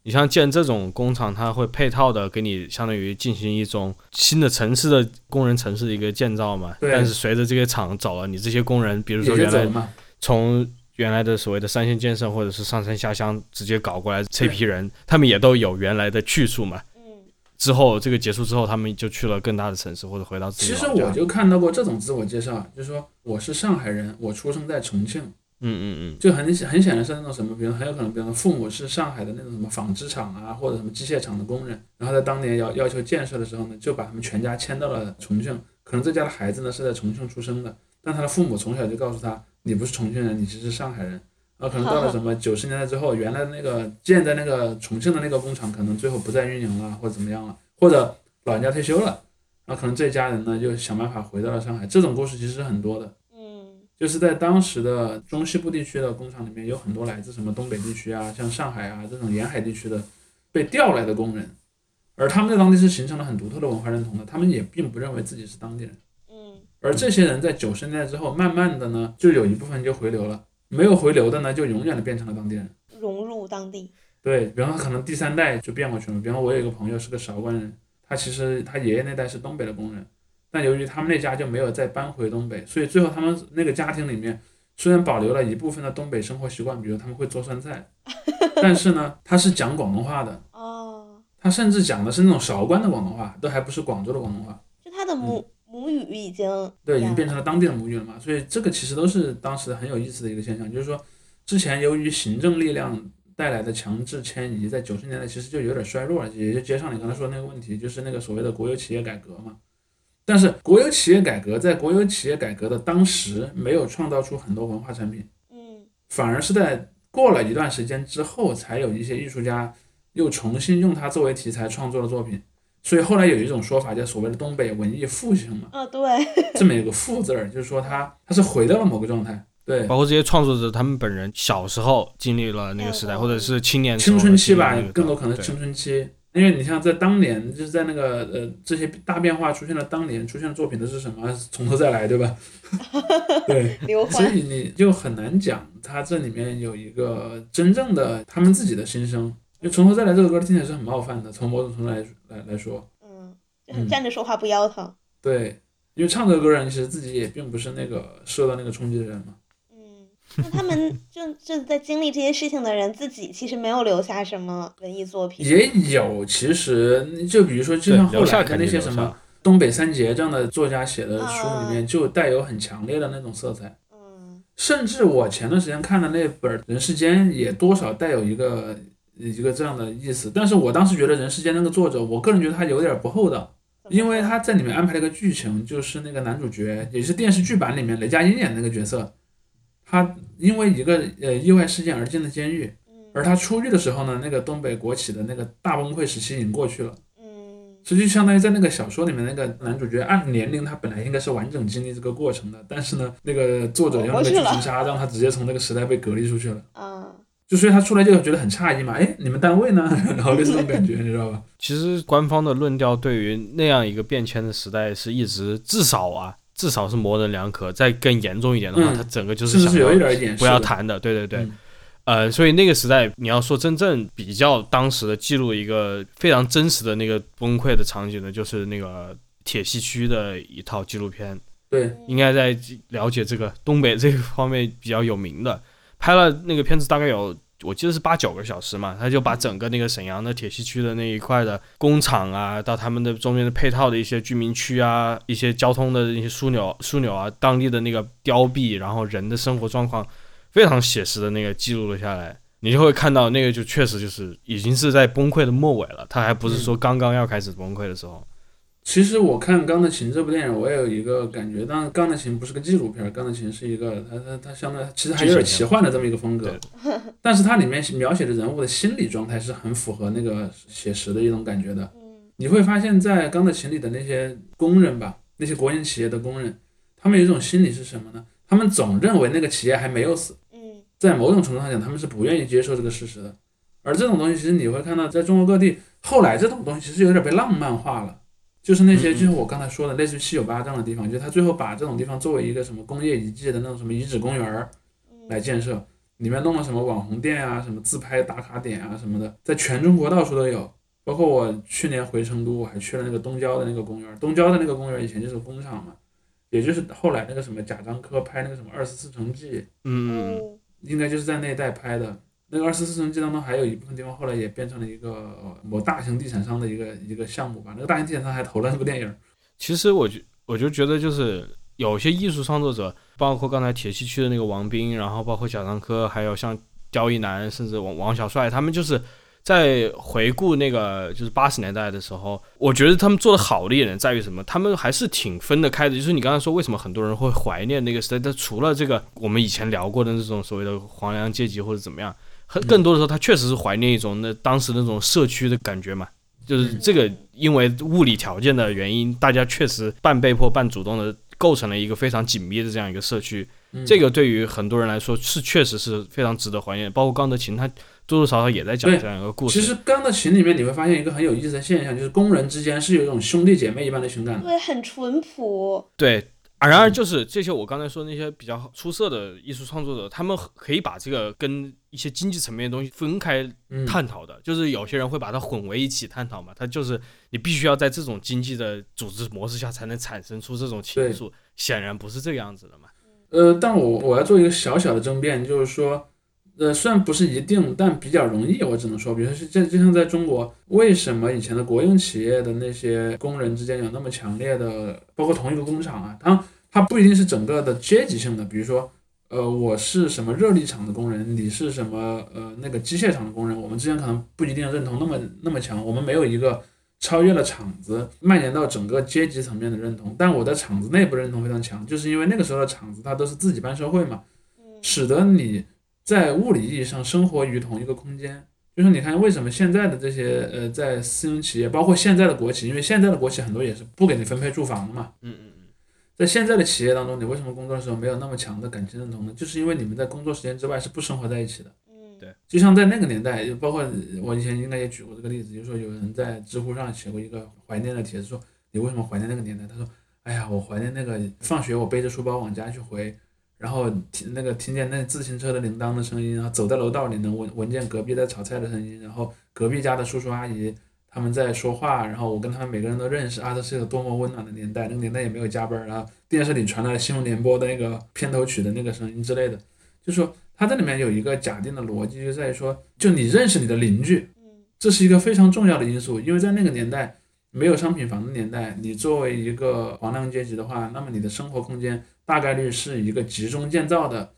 你像建这种工厂，它会配套的给你相当于进行一种新的城市的工人城市的一个建造嘛。对但是随着这个厂走了，你这些工人，比如说原来。从原来的所谓的三线建设或者是上山下乡直接搞过来这批人，他们也都有原来的去处嘛。嗯之后这个结束之后，他们就去了更大的城市或者回到自己其实我就看到过这种自我介绍，就是说我是上海人，我出生在重庆，嗯嗯嗯就很很显然是那种什么，比如很有可能，比如说父母是上海的那种什么纺织厂啊，或者什么机械厂的工人，然后在当年要要求建设的时候呢，就把他们全家迁到了重庆。可能这家的孩子呢是在重庆出生的，但他的父母从小就告诉他，你不是重庆人，你其实是上海人。然后可能到了什么九十年代之后，原来那个建在那个重庆的那个工厂，可能最后不再运营了，或者怎么样了，或者老人家退休了，然后可能这家人呢就想办法回到了上海。这种故事其实很多的。嗯就是在当时的中西部地区的工厂里面，有很多来自什么东北地区啊，像上海啊这种沿海地区的被调来的工人，而他们在当地是形成了很独特的文化认同的，他们也并不认为自己是当地人。嗯而这些人在九十年代之后，慢慢的呢，就有一部分就回流了，没有回流的呢，就永远的变成了当地人。融入当地。对，比方说可能第三代就变过去了。比方说我有一个朋友是个韶关人，他其实他爷爷那代是东北的工人，但由于他们那家就没有再搬回东北，所以最后他们那个家庭里面虽然保留了一部分的东北生活习惯，比如他们会做酸菜，但是呢，他是讲广东话的，哦，他甚至讲的是那种韶关的广东话，都还不是广州的广东话。就他的母、母语已经嗯对，已经变成了。了当地的母语了嘛，所以这个其实都是当时很有意思的一个现象，就是说，之前由于行政力量带来的强制迁移，在九十年代其实就有点衰弱了，也就接上你刚才说的那个问题，就是那个所谓的国有企业改革嘛。但是国有企业改革在国有企业改革的当时没有创造出很多文化产品，嗯反而是在过了一段时间之后，才有一些艺术家又重新用它作为题材创作了作品。所以后来有一种说法叫所谓的东北文艺复兴嘛，啊对，这么有个“复”字儿，就是说它它是回到了某个状态，对，包括这些创作者他们本人小时候经历了那个时代，嗯或者是青年青春期吧更多可能是青春期。因为你像在当年，就是在那个呃这些大变化出现了当年出现的作品都是什么？从头再来，对吧？对。所以你就很难讲他这里面有一个真正的他们自己的心声。因为从头再来这个歌听起来是很冒犯的，从某种程度来来来说，嗯，就是站着说话不腰疼。对，因为唱这个歌的人其实自己也并不是那个受到那个冲击的人嘛。嗯，那他们 就就在经历这些事情的人，自己其实没有留下什么文艺作品。也有，其实就比如说，就像后来的那些什么。东北三杰这样的作家写的书里啊面，就带有很强烈的那种色彩。嗯甚至我前段时间看的那本《人世间》，也多少带有一个一个这样的意思。但是我当时觉得《人世间》那个作者，我个人觉得他有点不厚道，因为他在里面安排了一个剧情，就是那个男主角，也是电视剧版里面雷佳音演的那个角色，他因为一个呃意外事件而进了监狱。嗯。而他出狱的时候呢，那个东北国企的那个大崩溃时期已经过去了，嗯。所以就相当于在那个小说里面，那个男主角按年龄他本来应该是完整经历这个过程的，但是呢，那个作者用那个剧情杀让他直接从那个时代被隔离出去了，啊就所以他出来就觉得很诧异嘛，哎，你们单位呢？然后就这种感觉，你知道吧？其实官方的论调对于那样一个变迁的时代是一直至少啊，至少是模棱两可。再更严重一点的话，嗯它整个就是想不要谈的，对对对。嗯呃，所以那个时代，你要说真正比较当时的记录一个非常真实的那个崩溃的场景呢，就是那个铁西区的一套纪录片，对，应该在了解这个东北这个方面比较有名的，拍了那个片子大概有。我记得是八九个小时嘛，他就把整个那个沈阳的铁西区的那一块的工厂啊，到他们的周边的配套的一些居民区啊，一些交通的一些枢纽枢纽啊，当地的那个凋敝，然后人的生活状况，非常写实的那个记录了下来。你就会看到那个就确实就是已经是在崩溃的末尾了，他还不是说刚刚要开始崩溃的时候。其实我看《钢的琴》这部电影，我也有一个感觉，当然《钢的琴》不是个纪录片，《钢的琴》是一个它它它相当于其实还有点奇幻的这么一个风格，但是它里面描写的人物的心理状态是很符合那个写实的一种感觉的。你会发现在《钢的琴》里的那些工人吧，那些国营企业的工人，他们有一种心理是什么呢？他们总认为那个企业还没有死。在某种程度上讲，他们是不愿意接受这个事实的。而这种东西，其实你会看到，在中国各地，后来这种东西其实有点被浪漫化了。就是那些，就是我刚才说的，类似于七九八这样的地方，就是他最后把这种地方作为一个什么工业遗迹的那种什么遗址公园儿来建设，里面弄了什么网红店啊，什么自拍打卡点啊什么的，在全中国到处都有。包括我去年回成都，我还去了那个东郊的那个公园。东郊的那个公园以前就是工厂嘛，也就是后来那个什么贾樟柯拍那个什么二十四城记，嗯，应该就是在那一带拍的。那个二十四城记当中还有一部分地方后来也变成了一个某大型地产商的一个一个项目吧。那个大型地产商还投了那部电影。其实我就我就觉得就是有些艺术创作者，包括刚才铁西区的那个王斌，然后包括贾樟柯，还有像刁亦男，甚至王王小帅，他们就是在回顾那个就是八十年代的时候，我觉得他们做的好的一点在于什么？他们还是挺分得开的。就是你刚才说为什么很多人会怀念那个时代？但除了这个我们以前聊过的那种所谓的黄梁阶级或者怎么样。很更多的时候，他确实是怀念一种那当时那种社区的感觉嘛，就是这个因为物理条件的原因，大家确实半被迫半主动的构成了一个非常紧密的这样一个社区。这个对于很多人来说是确实是非常值得怀念。包括钢的琴，他多多少少也在讲这样一个故事。其实钢的琴里面你会发现一个很有意思的现象，就是工人之间是有一种兄弟姐妹一般的情感的。对，很淳朴。对。啊，然而就是这些我刚才说那些比较出色的艺术创作者，他们可以把这个跟一些经济层面的东西分开探讨的，就是有些人会把它混为一起探讨嘛。他就是你必须要在这种经济的组织模式下才能产生出这种情愫，显然不是这个样子的嘛。呃，但我我要做一个小小的争辩，就是说，呃，虽然不是一定，但比较容易，我只能说，比如说是这就像在中国，为什么以前的国营企业的那些工人之间有那么强烈的，包括同一个工厂啊，它。它不一定是整个的阶级性的，比如说，呃，我是什么热力厂的工人，你是什么呃那个机械厂的工人，我们之间可能不一定认同那么那么强，我们没有一个超越了厂子蔓延到整个阶级层面的认同，但我的厂子内部认同非常强，就是因为那个时候的厂子它都是自己办社会嘛，使得你在物理意义上生活于同一个空间。就是你看为什么现在的这些呃在私营企业，包括现在的国企，因为现在的国企很多也是不给你分配住房的嘛，嗯嗯嗯。在现在的企业当中，你为什么工作的时候没有那么强的感情认同呢？就是因为你们在工作时间之外是不生活在一起的。嗯，对。就像在那个年代，包括我以前应该也举过这个例子，就是说有人在知乎上写过一个怀念的帖子，说你为什么怀念那个年代？他说，哎呀，我怀念那个放学我背着书包往家去回，然后听那个听见那自行车的铃铛的声音，然后走在楼道里能闻闻见隔壁在炒菜的声音，然后隔壁家的叔叔阿姨。他们在说话，然后我跟他们每个人都认识啊，这是一个多么温暖的年代。那个年代也没有加班，然后电视里传来新闻联播的那个片头曲的那个声音之类的。就说它这里面有一个假定的逻辑，就在于说，就你认识你的邻居，这是一个非常重要的因素。因为在那个年代没有商品房的年代，你作为一个黄梁阶级的话，那么你的生活空间大概率是一个集中建造的，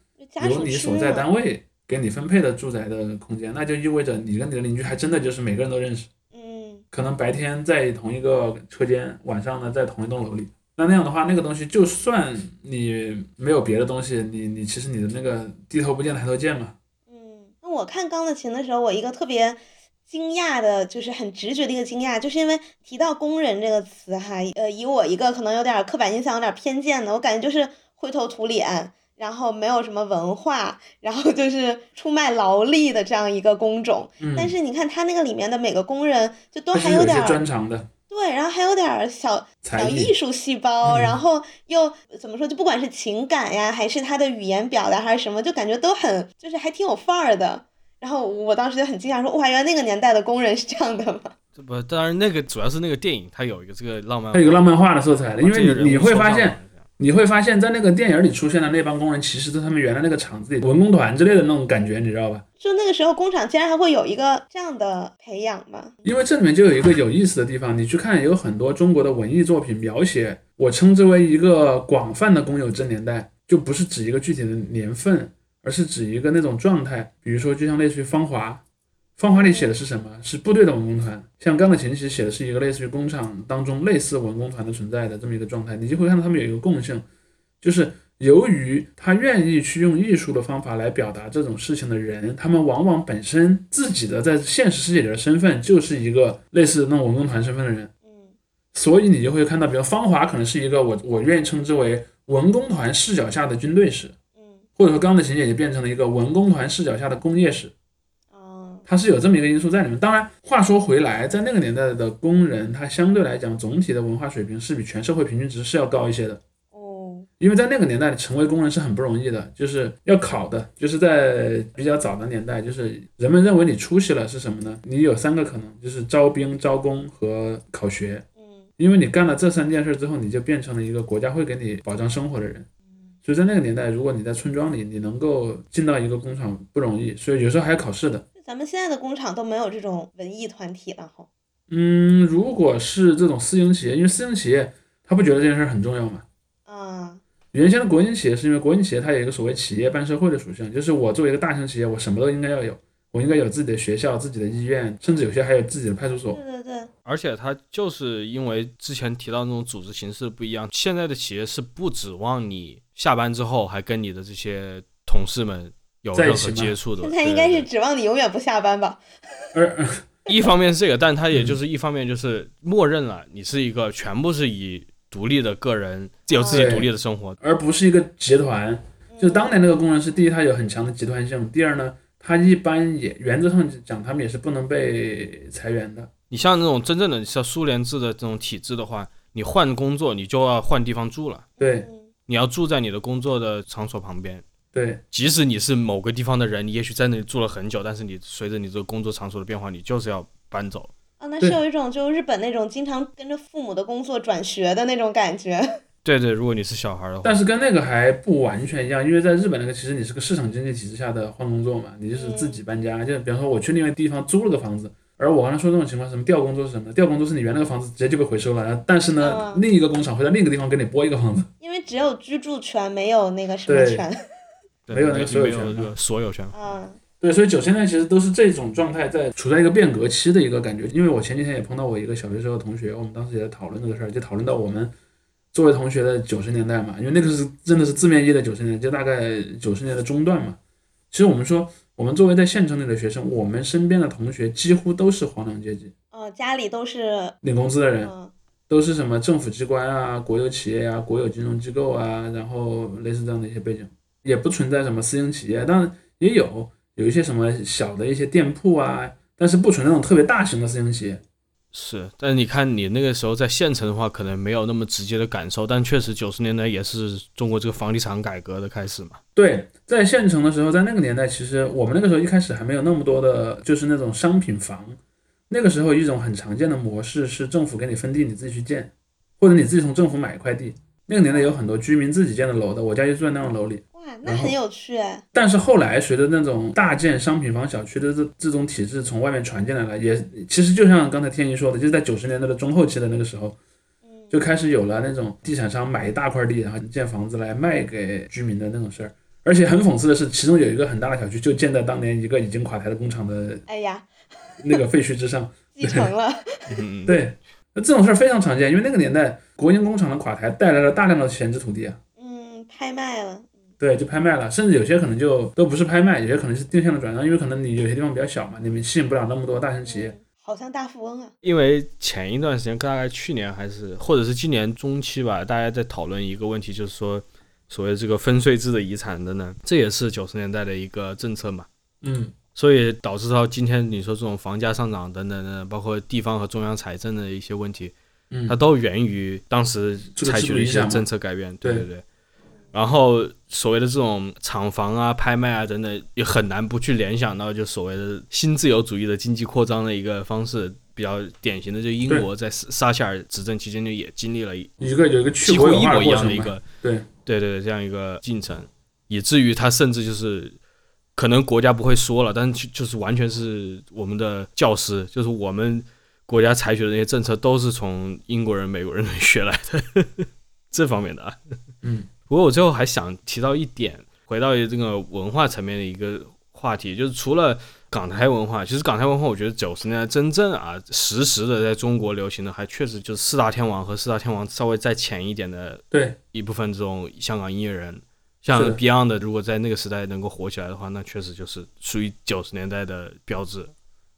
由你所在单位给你分配的住宅的空间，那就意味着你跟你的邻居还真的就是每个人都认识。嗯可能白天在同一个车间，晚上呢在同一栋楼里。那那样的话，那个东西就算你没有别的东西，你你其实你的那个低头不见抬头见嘛。嗯，那我看钢的琴的时候，我一个特别惊讶的，就是很直觉的一个惊讶，就是因为提到工人这个词哈，呃，以我一个可能有点刻板印象、有点偏见的，我感觉就是灰头土脸。然后没有什么文化，然后就是出卖劳力的这样一个工种。嗯。但是你看他那个里面的每个工人，就都还有点专长的。对，然后还有点小小艺术细胞，然后又怎么说？就不管是情感呀，还是他的语言表达，还是什么，就感觉都很就是还挺有范儿的。然后我当时就很惊讶，说哇，原来那个年代的工人是这样的吗？这 不，当然那个主要是那个电影，它有一个这个浪漫，它有个浪漫化的色彩的，因为你你会发现。你会发现在那个电影里出现的那帮工人，其实是他们原来那个厂子里文工团之类的那种感觉，你知道吧？就那个时候工厂竟然还会有一个这样的培养吗？因为这里面就有一个有意思的地方，你去看有很多中国的文艺作品描写，我称之为一个广泛的公有制年代，就不是指一个具体的年份，而是指一个那种状态。比如说，就像类似于《芳华》，《芳华里写的是什么？是部队的文工团。像钢的琴其实写的是一个类似于工厂当中类似文工团的存在的这么一个状态。你就会看到他们有一个共性，就是由于他愿意去用艺术的方法来表达这种事情的人，他们往往本身自己的在现实世界里的身份就是一个类似那种文工团身份的人。嗯所以你就会看到，比如芳华可能是一个我我愿意称之为文工团视角下的军队史，嗯或者说刚的琴也就变成了一个文工团视角下的工业史。哦它是有这么一个因素在里面。当然，话说回来，在那个年代的工人，他相对来讲总体的文化水平是比全社会平均值是要高一些的。哦因为在那个年代成为工人是很不容易的，就是要考的，就是在比较早的年代，就是人们认为你出息了是什么呢？你有三个可能，就是招兵、招工和考学。嗯因为你干了这三件事之后，你就变成了一个国家会给你保障生活的人。所以在那个年代，如果你在村庄里，你能够进到一个工厂不容易，所以有时候还要考试的。咱们现在的工厂都没有这种文艺团体了哈。嗯，如果是这种私营企业，因为私营企业他不觉得这件事儿很重要嘛。啊原先的国营企业是因为国营企业它有一个所谓企业办社会的属性，就是我作为一个大型企业，我什么都应该要有，我应该有自己的学校、自己的医院，甚至有些还有自己的派出所。对对对，而且它就是因为之前提到那种组织形式不一样，现在的企业是不指望你下班之后还跟你的这些同事们有任何接触的。现在应该是指望你永远不下班吧？而 一方面是这个，但它嗯也就是一方面就是默认了你是一个全部是以独立的个人有自己独立的生活。而不是一个集团。就嗯当年那个工人是第一，他有很强的集团性；第二呢，他一般也原则上讲，他们也是不能被裁员的。你像那种真正的像苏联制的这种体制的话，你换工作你就要换地方住了，对嗯你要住在你的工作的场所旁边。对即使你是某个地方的人，你也许在那里住了很久，但是你随着你这个工作场所的变化，你就是要搬走。啊，那是有一种就日本那种经常跟着父母的工作转学的那种感觉。对对，如果你是小孩的话，但是跟那个还不完全一样，因为在日本那个其实你是个市场经济体制下的换工作嘛，你就是自己搬家，就比方说我去另外地方租了个房子，而我刚才说这种情况，什么调工作是什么？调工作是你原来的房子直接就被回收了，然后但是呢，嗯另一个工厂会在另一个地方给你拨一个房子，因为只有居住权，没有那个什么权。对没有那个所有权没有这个所有权。嗯，对，所以九十年代其实都是这种状态，在处在一个变革期的一个感觉。因为我前几天也碰到我一个小学时候的同学，我们当时也在讨论这个事儿，就讨论到我们作为同学的九十年代嘛，因为那个是真的是字面意义的九十年代，就大概九十年的中段嘛。其实我们说，我们作为在县城里的学生，我们身边的同学几乎都是黄梁阶级，哦，家里都是，领工资的人，嗯都是什么政府机关啊、国有企业啊、国有金融机构啊，然后类似这样的一些背景，也不存在什么私营企业，当然也有有一些什么小的一些店铺啊，但是不存在那种特别大型的私营企业。是，但是你看你那个时候在县城的话，可能没有那么直接的感受，但确实九十年代也是中国这个房地产改革的开始嘛。对，在县城的时候，在那个年代，其实我们那个时候一开始还没有那么多的，就是那种商品房。那个时候一种很常见的模式是政府给你分地，你自己去建，或者你自己从政府买一块地。那个年代有很多居民自己建的楼的，我家就住在那种楼里。哇，那很有趣哎。但是后来随着那种大建商品房小区的这这种体制从外面传进来了，也其实就像刚才天一说的，就是在九十年代的中后期的那个时候，嗯就开始有了那种地产商买一大块地，然后建房子来卖给居民的那种事儿。而且很讽刺的是，其中有一个很大的小区就建在当年一个已经垮台的工厂的哎呀，那个废墟之上。继承了。嗯，对，那这种事儿非常常见，因为那个年代国营工厂的垮台带来了大量的闲置土地啊。嗯，拍卖了。对，就拍卖了，甚至有些可能就都不是拍卖，有些可能是定向的转让，因为可能你有些地方比较小嘛，你们吸引不了那么多大型企业。嗯好像大富翁啊。因为前一段时间，大概去年还是或者是今年中期吧，大家在讨论一个问题，就是说所谓这个分税制的遗产的呢，这也是九十年代的一个政策嘛。嗯，所以导致到今天你说这种房价上涨等等等，包括地方和中央财政的一些问题，嗯它都源于当时采取的一些政策改变。对对对对。然后所谓的这种厂房啊、拍卖啊等等，也很难不去联想到就所谓的新自由主义的经济扩张的一个方式。比较典型的，就英国在撒切尔执政期间就也经历了一一个有一个去几乎一模一。样的一个对对对对这样一个进程，以至于他甚至就是可能国家不会说了，但是就就是完全是我们的教师，就是我们国家采取的那些政策都是从英国人、美国人 学来的这方面的啊。嗯，不过我最后还想提到一点，回到这个文化层面的一个话题，就是除了港台文化，其实港台文化，我觉得九十年代真正啊实时的在中国流行的，还确实就是四大天王和四大天王稍微再浅一点的对，一部分这种香港音乐人，像 Beyond 的，如果在那个时代能够火起来的话，那确实就是属于九十年代的标志。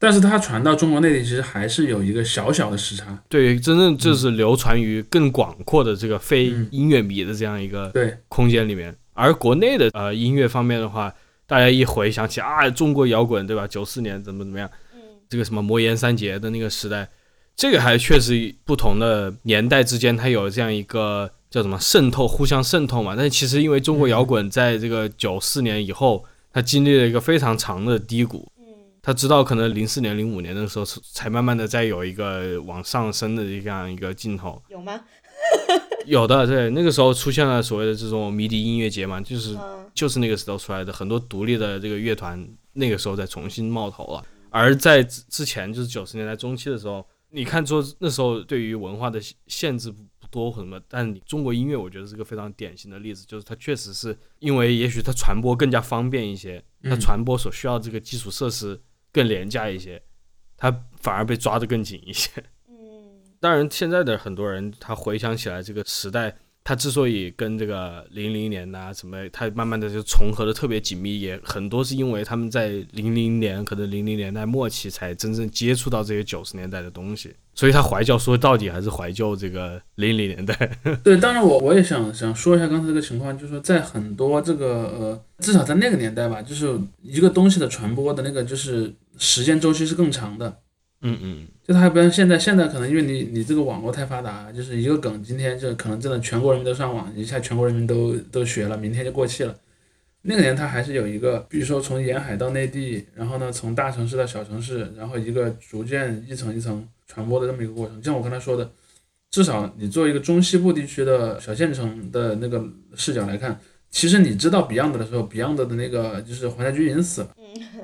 但是它传到中国内地，其实还是有一个小小的时差。对，真正就是流传于更广阔的这个非嗯音乐迷的这样一个对，空间里面。而国内的呃音乐方面的话，大家一回想起啊，中国摇滚对吧？九四年怎么怎么样，嗯这个什么魔岩三杰的那个时代，这个还确实不同的年代之间，它有这样一个叫什么渗透，互相渗透嘛。但是其实因为中国摇滚在这个九四年以后，它经历了一个非常长的低谷，嗯他知道可能零四年、零五年的时候才慢慢的再有一个往上升的这样一个劲头。有吗？有的，对，那个时候出现了所谓的这种迷笛音乐节嘛，就是嗯就是那个时候出来的，很多独立的这个乐团那个时候再重新冒头了。而在之之前，就是九十年代中期的时候，你看说那时候对于文化的限限制不不多或什么，但中国音乐我觉得是个非常典型的例子，就是它确实是因为也许它传播更加方便一些，它嗯传播所需要这个基础设施更廉价一些，他反而被抓得更紧一些。嗯当然，现在的很多人他回想起来这个时代，他之所以跟这个零零年呐、什么，他慢慢的就重合的特别紧密，也很多是因为他们在零零年可能零零年代末期才真正接触到这些九十年代的东西，所以他怀旧说到底还是怀旧这个零零年代。对，当然我我也想想说一下刚才这个情况，就是说在很多这个呃，至少在那个年代吧，就是一个东西的传播的那个就是时间周期是更长的。嗯嗯，就它还不像现在，现在可能因为你你这个网络太发达，就是一个梗，今天就可能真的全国人民都上网，一下全国人民都都学了，明天就过气了。那个年它还是有一个，比如说从沿海到内地，然后呢从大城市到小城市，然后一个逐渐一层一层传播的这么一个过程。像我刚才说的，至少你做一个中西部地区的小县城的那个视角来看，其实你知道 Beyond 的时候，Beyond 的那个就是黄家驹已经死了。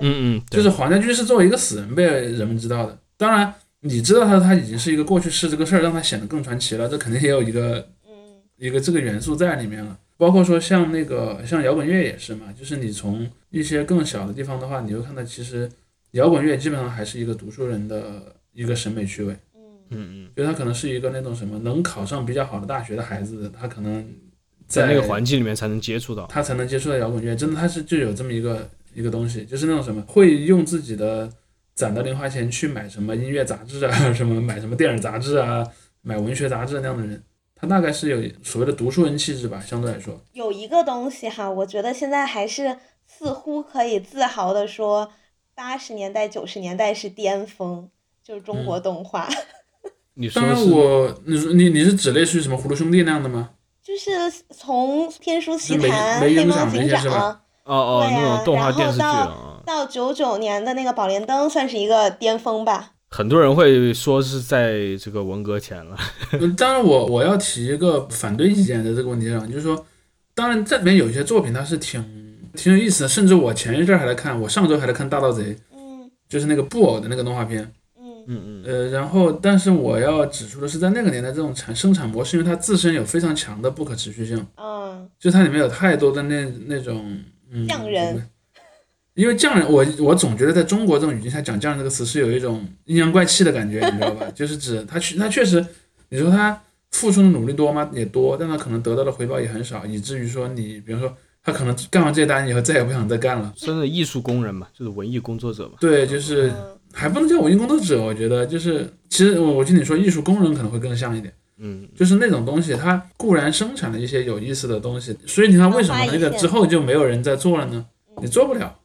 嗯嗯，就是黄家驹是作为一个死人被人们知道的。当然，你知道他他已经是一个过去式这个事儿，让他显得更传奇了，这肯定也有一个嗯一个这个元素在里面了。包括说像那个像摇滚乐也是嘛，就是你从一些更小的地方的话，你会看到其实摇滚乐基本上还是一个读书人的一个审美趣味，嗯嗯嗯，就他可能是一个那种什么能考上比较好的大学的孩子，他可能在那个环境里面才能接触到。他才能接触到摇滚乐。真的，他是就有这么一个一个东西，就是那种什么会用自己的攒的零花钱去买什么音乐杂志啊，什么买什么电影杂志啊，买文学杂志那样的人，他大概是有所谓的读书人气质吧，相对来说。有一个东西哈，我觉得现在还是似乎可以自豪的说，八十年代、九十年代是巅峰，就是中国动画，你说是我，你说你你是指类似于什么葫芦兄弟那样的吗？就是从《天书奇谭》《黑猫影响那警长哦哦那种动画电视剧到啊，到九九年的那个《宝莲灯》算是一个巅峰吧。很多人会说是在这个文革前了。嗯当然我我要提一个反对意见在这个问题上，就是说，当然这里面有一些作品它是挺挺有意思的，甚至我前一阵儿还在看，我上周还在看《大盗贼》，嗯就是那个布偶的那个动画片。嗯嗯嗯，呃，然后，但是我要指出的是，在那个年代，这种产生产模式，因为它自身有非常强的不可持续性，嗯就它里面有太多的那那种嗯匠人。因为匠人，我我总觉得在中国这种语境下讲匠人这个词是有一种阴阳怪气的感觉，你知道吧？就是指他确他确实，你说他付出的努力多吗？也多，但他可能得到的回报也很少，以至于说你，比如说他可能干完这单以后再也不想再干了。算是艺术工人嘛，就是文艺工作者嘛。对，就是嗯还不能叫文艺工作者，我觉得就是，其实我我听你说艺术工人可能会更像一点。嗯，就是那种东西，它固然生产了一些有意思的东西，所以你看为什么那个之后就没有人在做了呢？你做不了。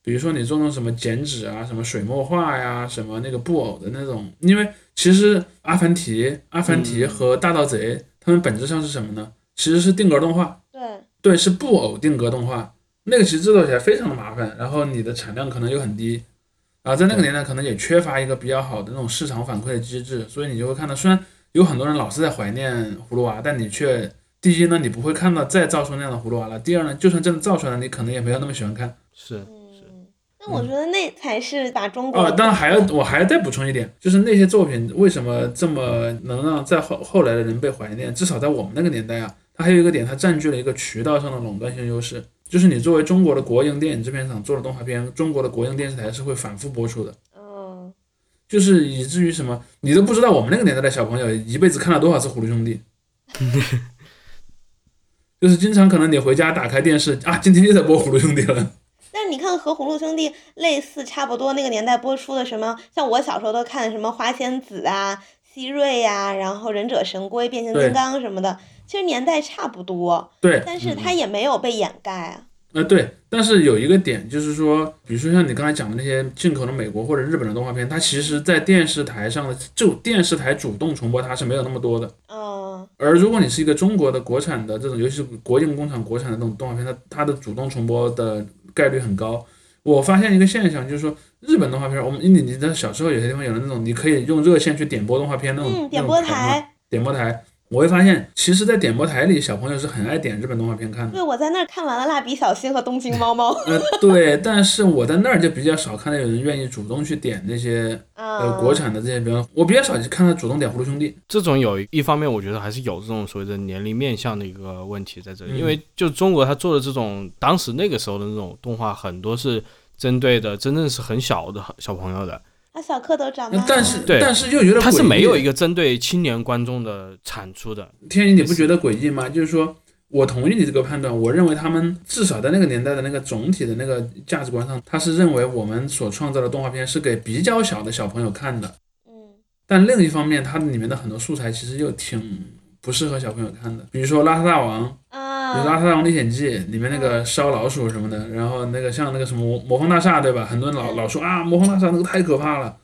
比如说你做那种什么剪纸啊，什么水墨画呀，什么那个布偶的那种，因为其实阿凡提、阿凡提和大盗贼，他们本质上是什么呢？其实是定格动画，对，对，是布偶定格动画。那个其实制作起来非常的麻烦，然后你的产量可能又很低，啊，在那个年代可能也缺乏一个比较好的那种市场反馈的机制，所以你就会看到，虽然有很多人老是在怀念葫芦娃，但你却第一呢，你不会看到再造出那样的葫芦娃了；第二呢，就算真的造出来了，你可能也没有那么喜欢看。是是，那我觉得那才是打中国啊，当然还要我还要再补充一点，就是那些作品为什么这么能让在后后来的人被怀念？至少在我们那个年代啊，它还有一个点，它占据了一个渠道上的垄断性优势。就是你作为中国的国营电影制片厂做的动画片，中国的国营电视台是会反复播出的。嗯，就是以至于什么，你都不知道我们那个年代的小朋友一辈子看了多少次《葫芦兄弟》，就是经常可能你回家打开电视啊，今天又在播《葫芦兄弟》了。但是你看和《葫芦兄弟》类似，差不多那个年代播出的什么，像我小时候都看的什么花仙子啊、希瑞呀、然后忍者神龟、变形金刚什么的，其实年代差不多，对，但是它也没有被掩盖啊。呃，对，但是有一个点就是说，比如说像你刚才讲的那些进口的美国或者日本的动画片，它其实在电视台上的就电视台主动重播它是没有那么多的。嗯，而如果你是一个中国的国产的这种，尤其是国营工厂国产的这种动画片，它它的主动重播的概率很高。我发现一个现象，就是说日本动画片，我们你你在小时候有些地方有那种你可以用热线去点播动画片那种、点播台，点播台。我会发现，其实，在点播台里，小朋友是很爱点日本动画片看的。对，我在那儿看完了《蜡笔小新》和《东京猫猫》呃，对，但是我在那儿就比较少看到有人愿意主动去点那些啊，呃国产的这些，比方我比较少去看到主动点《葫芦兄弟》。这种有一方面，我觉得还是有这种所谓的年龄面向的一个问题在这里，嗯因为就中国他做的这种当时那个时候的那种动画，很多是针对的真正是很小的小朋友的，啊，小蝌蚪长大了，但是对但是又觉得它是没有一个个针对青年观众的产出的。天宇，你不觉得诡异吗？就是说我同意你这个判断，我认为他们至少在那个年代的那个总体的那个价值观上，他是认为我们所创造的动画片是给比较小的小朋友看的。嗯但另一方面，它里面的很多素材其实又挺不适合小朋友看的，比如说《邋遢大王》。比如《啊，邋遢大王历险记》里面那个烧老鼠什么的，然后那个像那个什么魔魔方大厦，对吧？很多人老老说啊，魔方大厦那个太可怕了。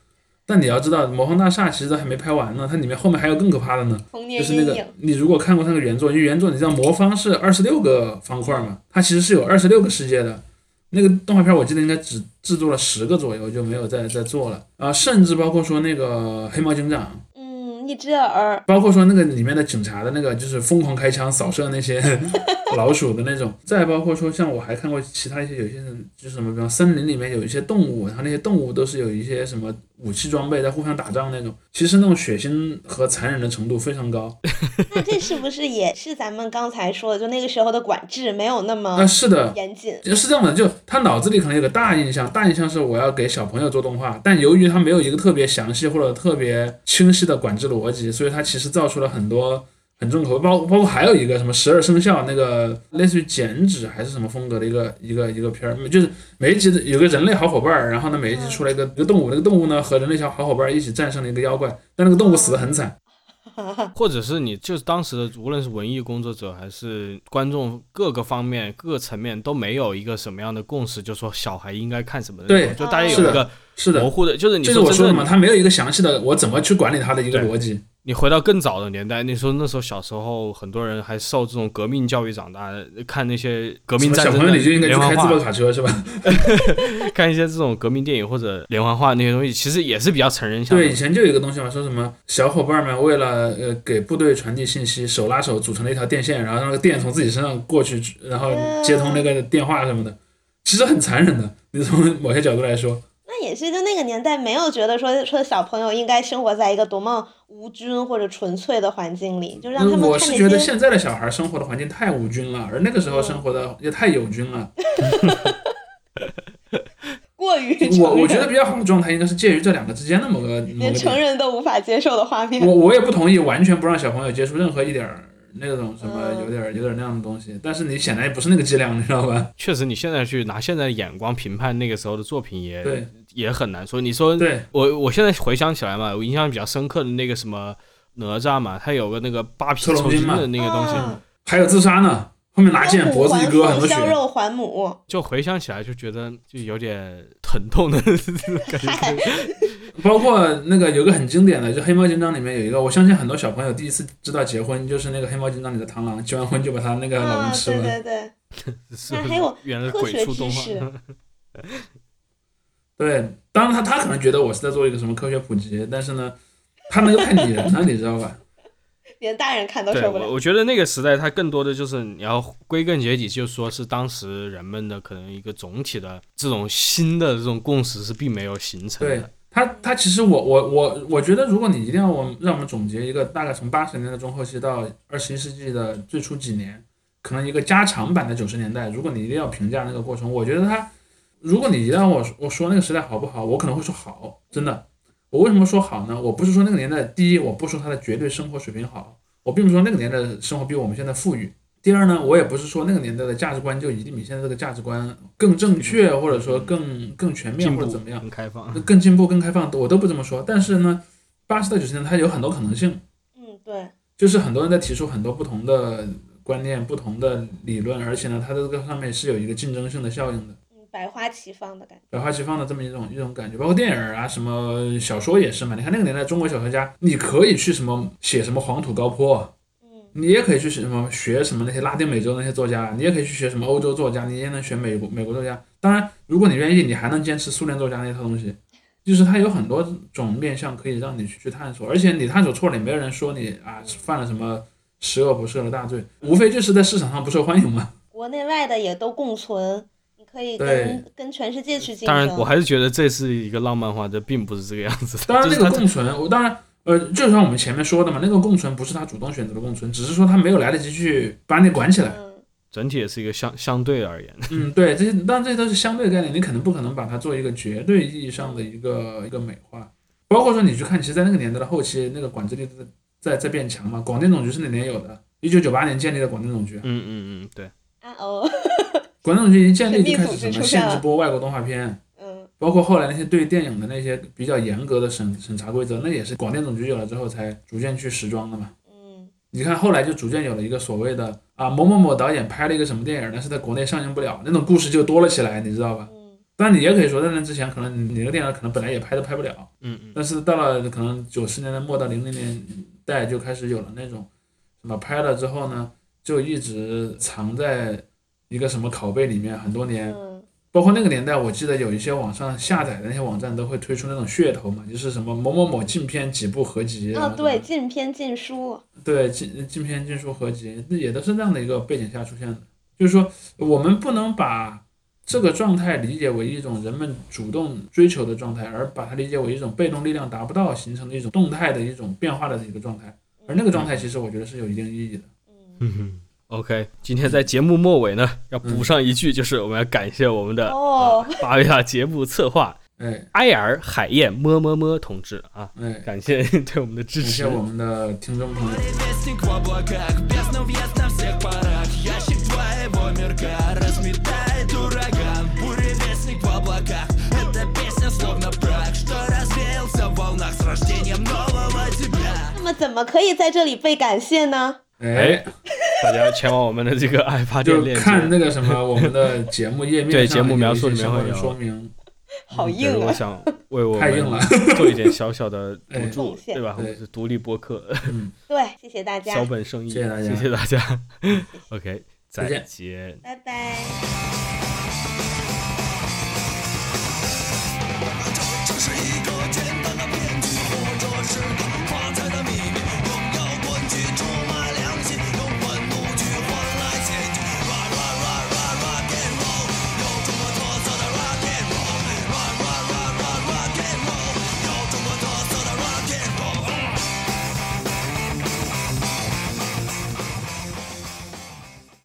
但你要知道，魔方大厦其实都还没拍完呢，它里面后面还有更可怕的呢。就是那个，你如果看过那个原作，因为原作你知道魔方是二十六个方块嘛，它其实是有二十六个世界的。那个动画片我记得应该只制作了十个左右，就没有再再做了啊，甚至包括说那个黑猫警长，嗯，一只耳，包括说那个里面的警察的那个，就是疯狂开枪扫射那些 老鼠的那种，再包括说像我还看过其他一些有些人就是什么，比方森林里面有一些动物，然后那些动物都是有一些什么武器装备在互相打仗那种，其实那种血腥和残忍的程度非常高。那 这是不是也是咱们刚才说的，就那个时候的管制没有那么啊，么是的，严谨？是这样的，就他脑子里可能有个大印象，大印象是我要给小朋友做动画，但由于他没有一个特别详细或者特别清晰的管制逻辑，所以他其实造出了很多很重口味，包包括还有一个什么十二生肖那个类似于剪纸还是什么风格的一个一个一个片儿，就是每一集的有个人类好伙伴儿，然后呢每一集出来一个一个动物，那个动物呢和人类小好伙伴儿一起战胜了一个妖怪，但那个动物死得很惨。或者是你就是当时的，无论是文艺工作者还是观众，各个方面、各个层面都没有一个什么样的共识，就说小孩应该看什么的对。就大家有一个是的模，糊的，就是你就是我说的嘛，他没有一个详细的我怎么去管理他的一个逻辑。你回到更早的年代，那时候那时候小时候，很多人还受这种革命教育长大，看那些革命战争小朋友你就应该去开自爆，卡车是吧？看一些这种革命电影或者连环画那些东西，其实也是比较成人向。对，以前就有一个东西嘛，说什么小伙伴们为了呃给部队传递信息，手拉手组成了一条电线，然后让那个电从自己身上过去，然后接通那个电话什么的，其实很残忍的。你从某些角度来说，那也是，就那个年代没有觉得说说小朋友应该生活在一个多么无菌或者纯粹的环境里，就让他们嗯我是觉得。现在的小孩生活的环境太无菌了，而那个时候生活的也太有菌了。过于我我觉得比较好的状态应该是介于这两个之间的某个连成。人都无法接受的画面。我我也不同意完全不让小朋友接触任何一点儿那种什么嗯有点儿有点儿那样的东西，但是你显然也不是那个剂量，你知道吧？确实，你现在去拿现在的眼光评判那个时候的作品也对也很难。说。你说对，我我现在回想起来嘛，我印象比较深刻的那个什么哪吒嘛，他有个那个扒皮抽龙筋的那个东西，嗯。还有自杀呢，后面拿剑脖子一割，很多血。削肉还母，就回想起来就觉得就有点疼痛的感觉。包括那个有个很经典的，就《黑猫警长》里面有一个，我相信很多小朋友第一次知道结婚，就是那个《黑猫警长》里的螳螂，结完婚就把他那个老啊公，吃对了。对对，是那还有原来是科学鬼畜动知识。画，对，当然他他可能觉得我是在做一个什么科学普及，但是呢，他那个太拟人了，你知道吧？连大人看都对受不了。我我觉得那个时代它更多的就是你要归根结底，就是说是当时人们的可能一个总体的这种新的这种共识是并没有形成对的。他他其实我我我我觉得，如果你一定要我让我们总结一个大概从八十年代中后期到二十一世纪的最初几年，可能一个加长版的九十年代。如果你一定要评价那个过程，我觉得它，如果你让我我说那个时代好不好，我可能会说好，真的。我为什么说好呢？我不是说那个年代，第一，我不说它的绝对生活水平好，我并不是说那个年代的生活比我们现在富裕。第二呢，我也不是说那个年代的价值观就一定比现在这个价值观更正确，或者说更更全面或者怎么样，更开放，更进步、更开放，我都不这么说。但是呢，八十到九十年它有很多可能性。嗯，对，就是很多人在提出很多不同的观念、不同的理论，而且呢，它这个上面是有一个竞争性的效应的。嗯，百花齐放的感觉。百花齐放的这么一种一种感觉，包括电影啊，什么小说也是嘛。你看那个年代中国小说家，你可以去什么写什么黄土高坡。嗯你也可以去什么学什么那些拉丁美洲那些作家，你也可以去学什么欧洲作家，你也能学美国美国作家。当然，如果你愿意，你还能坚持苏联作家那套东西。就是它有很多种面向可以让你去去探索，而且你探索错了，也没有人说你啊犯了什么十恶不赦的大罪，无非就是在市场上不受欢迎嘛。国内外的也都共存，你可以跟跟全世界去竞争。当然，我还是觉得这是一个浪漫化，这并不是这个样子。当然，那个共存，我当然。呃，就像我们前面说的嘛，那个共存不是他主动选择的共存，只是说他没有来得及去把你管起来。整体也是一个相相对而言。嗯，对，这些当然这些都是相对概念，你可能不可能把它做一个绝对意义上的一个一个美化。包括说你去看，其实，在那个年代的后期，那个管制力在在在变强嘛。广电总局是哪年有的？一九九八年建立的广电总局。嗯嗯嗯，对。啊哦。广电总局一建立就开始什么限制播外国动画片。包括后来那些对电影的那些比较严格的审审查规则，那也是广电总局有了之后才逐渐去时装的嘛。嗯，你看后来就逐渐有了一个所谓的啊某某某导演拍了一个什么电影，但是在国内上映不了，那种故事就多了起来，你知道吧？嗯。但你也可以说在那之前，可能你那个电影可能本来也拍都拍不了。嗯嗯。但是到了可能九十年代末到零零年代就开始有了那种什么拍了之后呢，就一直藏在一个什么拷贝里面很多年。包括那个年代，我记得有一些网上下载的那些网站都会推出那种噱头嘛，就是什么某某某禁片几部合集啊，对，禁片禁书，对，禁禁片禁书合集，那也都是那样的一个背景下出现的。就是说，我们不能把这个状态理解为一种人们主动追求的状态，而把它理解为一种被动力量达不到形成的一种动态的一种变化的一个状态。而那个状态，其实我觉得是有一定意义的。嗯哼。OK，今天在节目末尾呢，要补上一句，就是我们要感谢我们的哦，巴维亚节目策划，哎，埃尔海燕么么么同志啊，哎，感谢对我们的支持，感谢我们的听众朋友。那么怎么可以在这里被感谢呢？哎，大家前往我们的这个爱发电链接，看那个什么我们的节目页面，对节目描述里面会有。说明。好硬啊！我想为我们做一点小小的补助，对吧？独立播客，对，谢谢大家，小本生意，谢谢大家，谢谢大家。OK，再见，拜拜。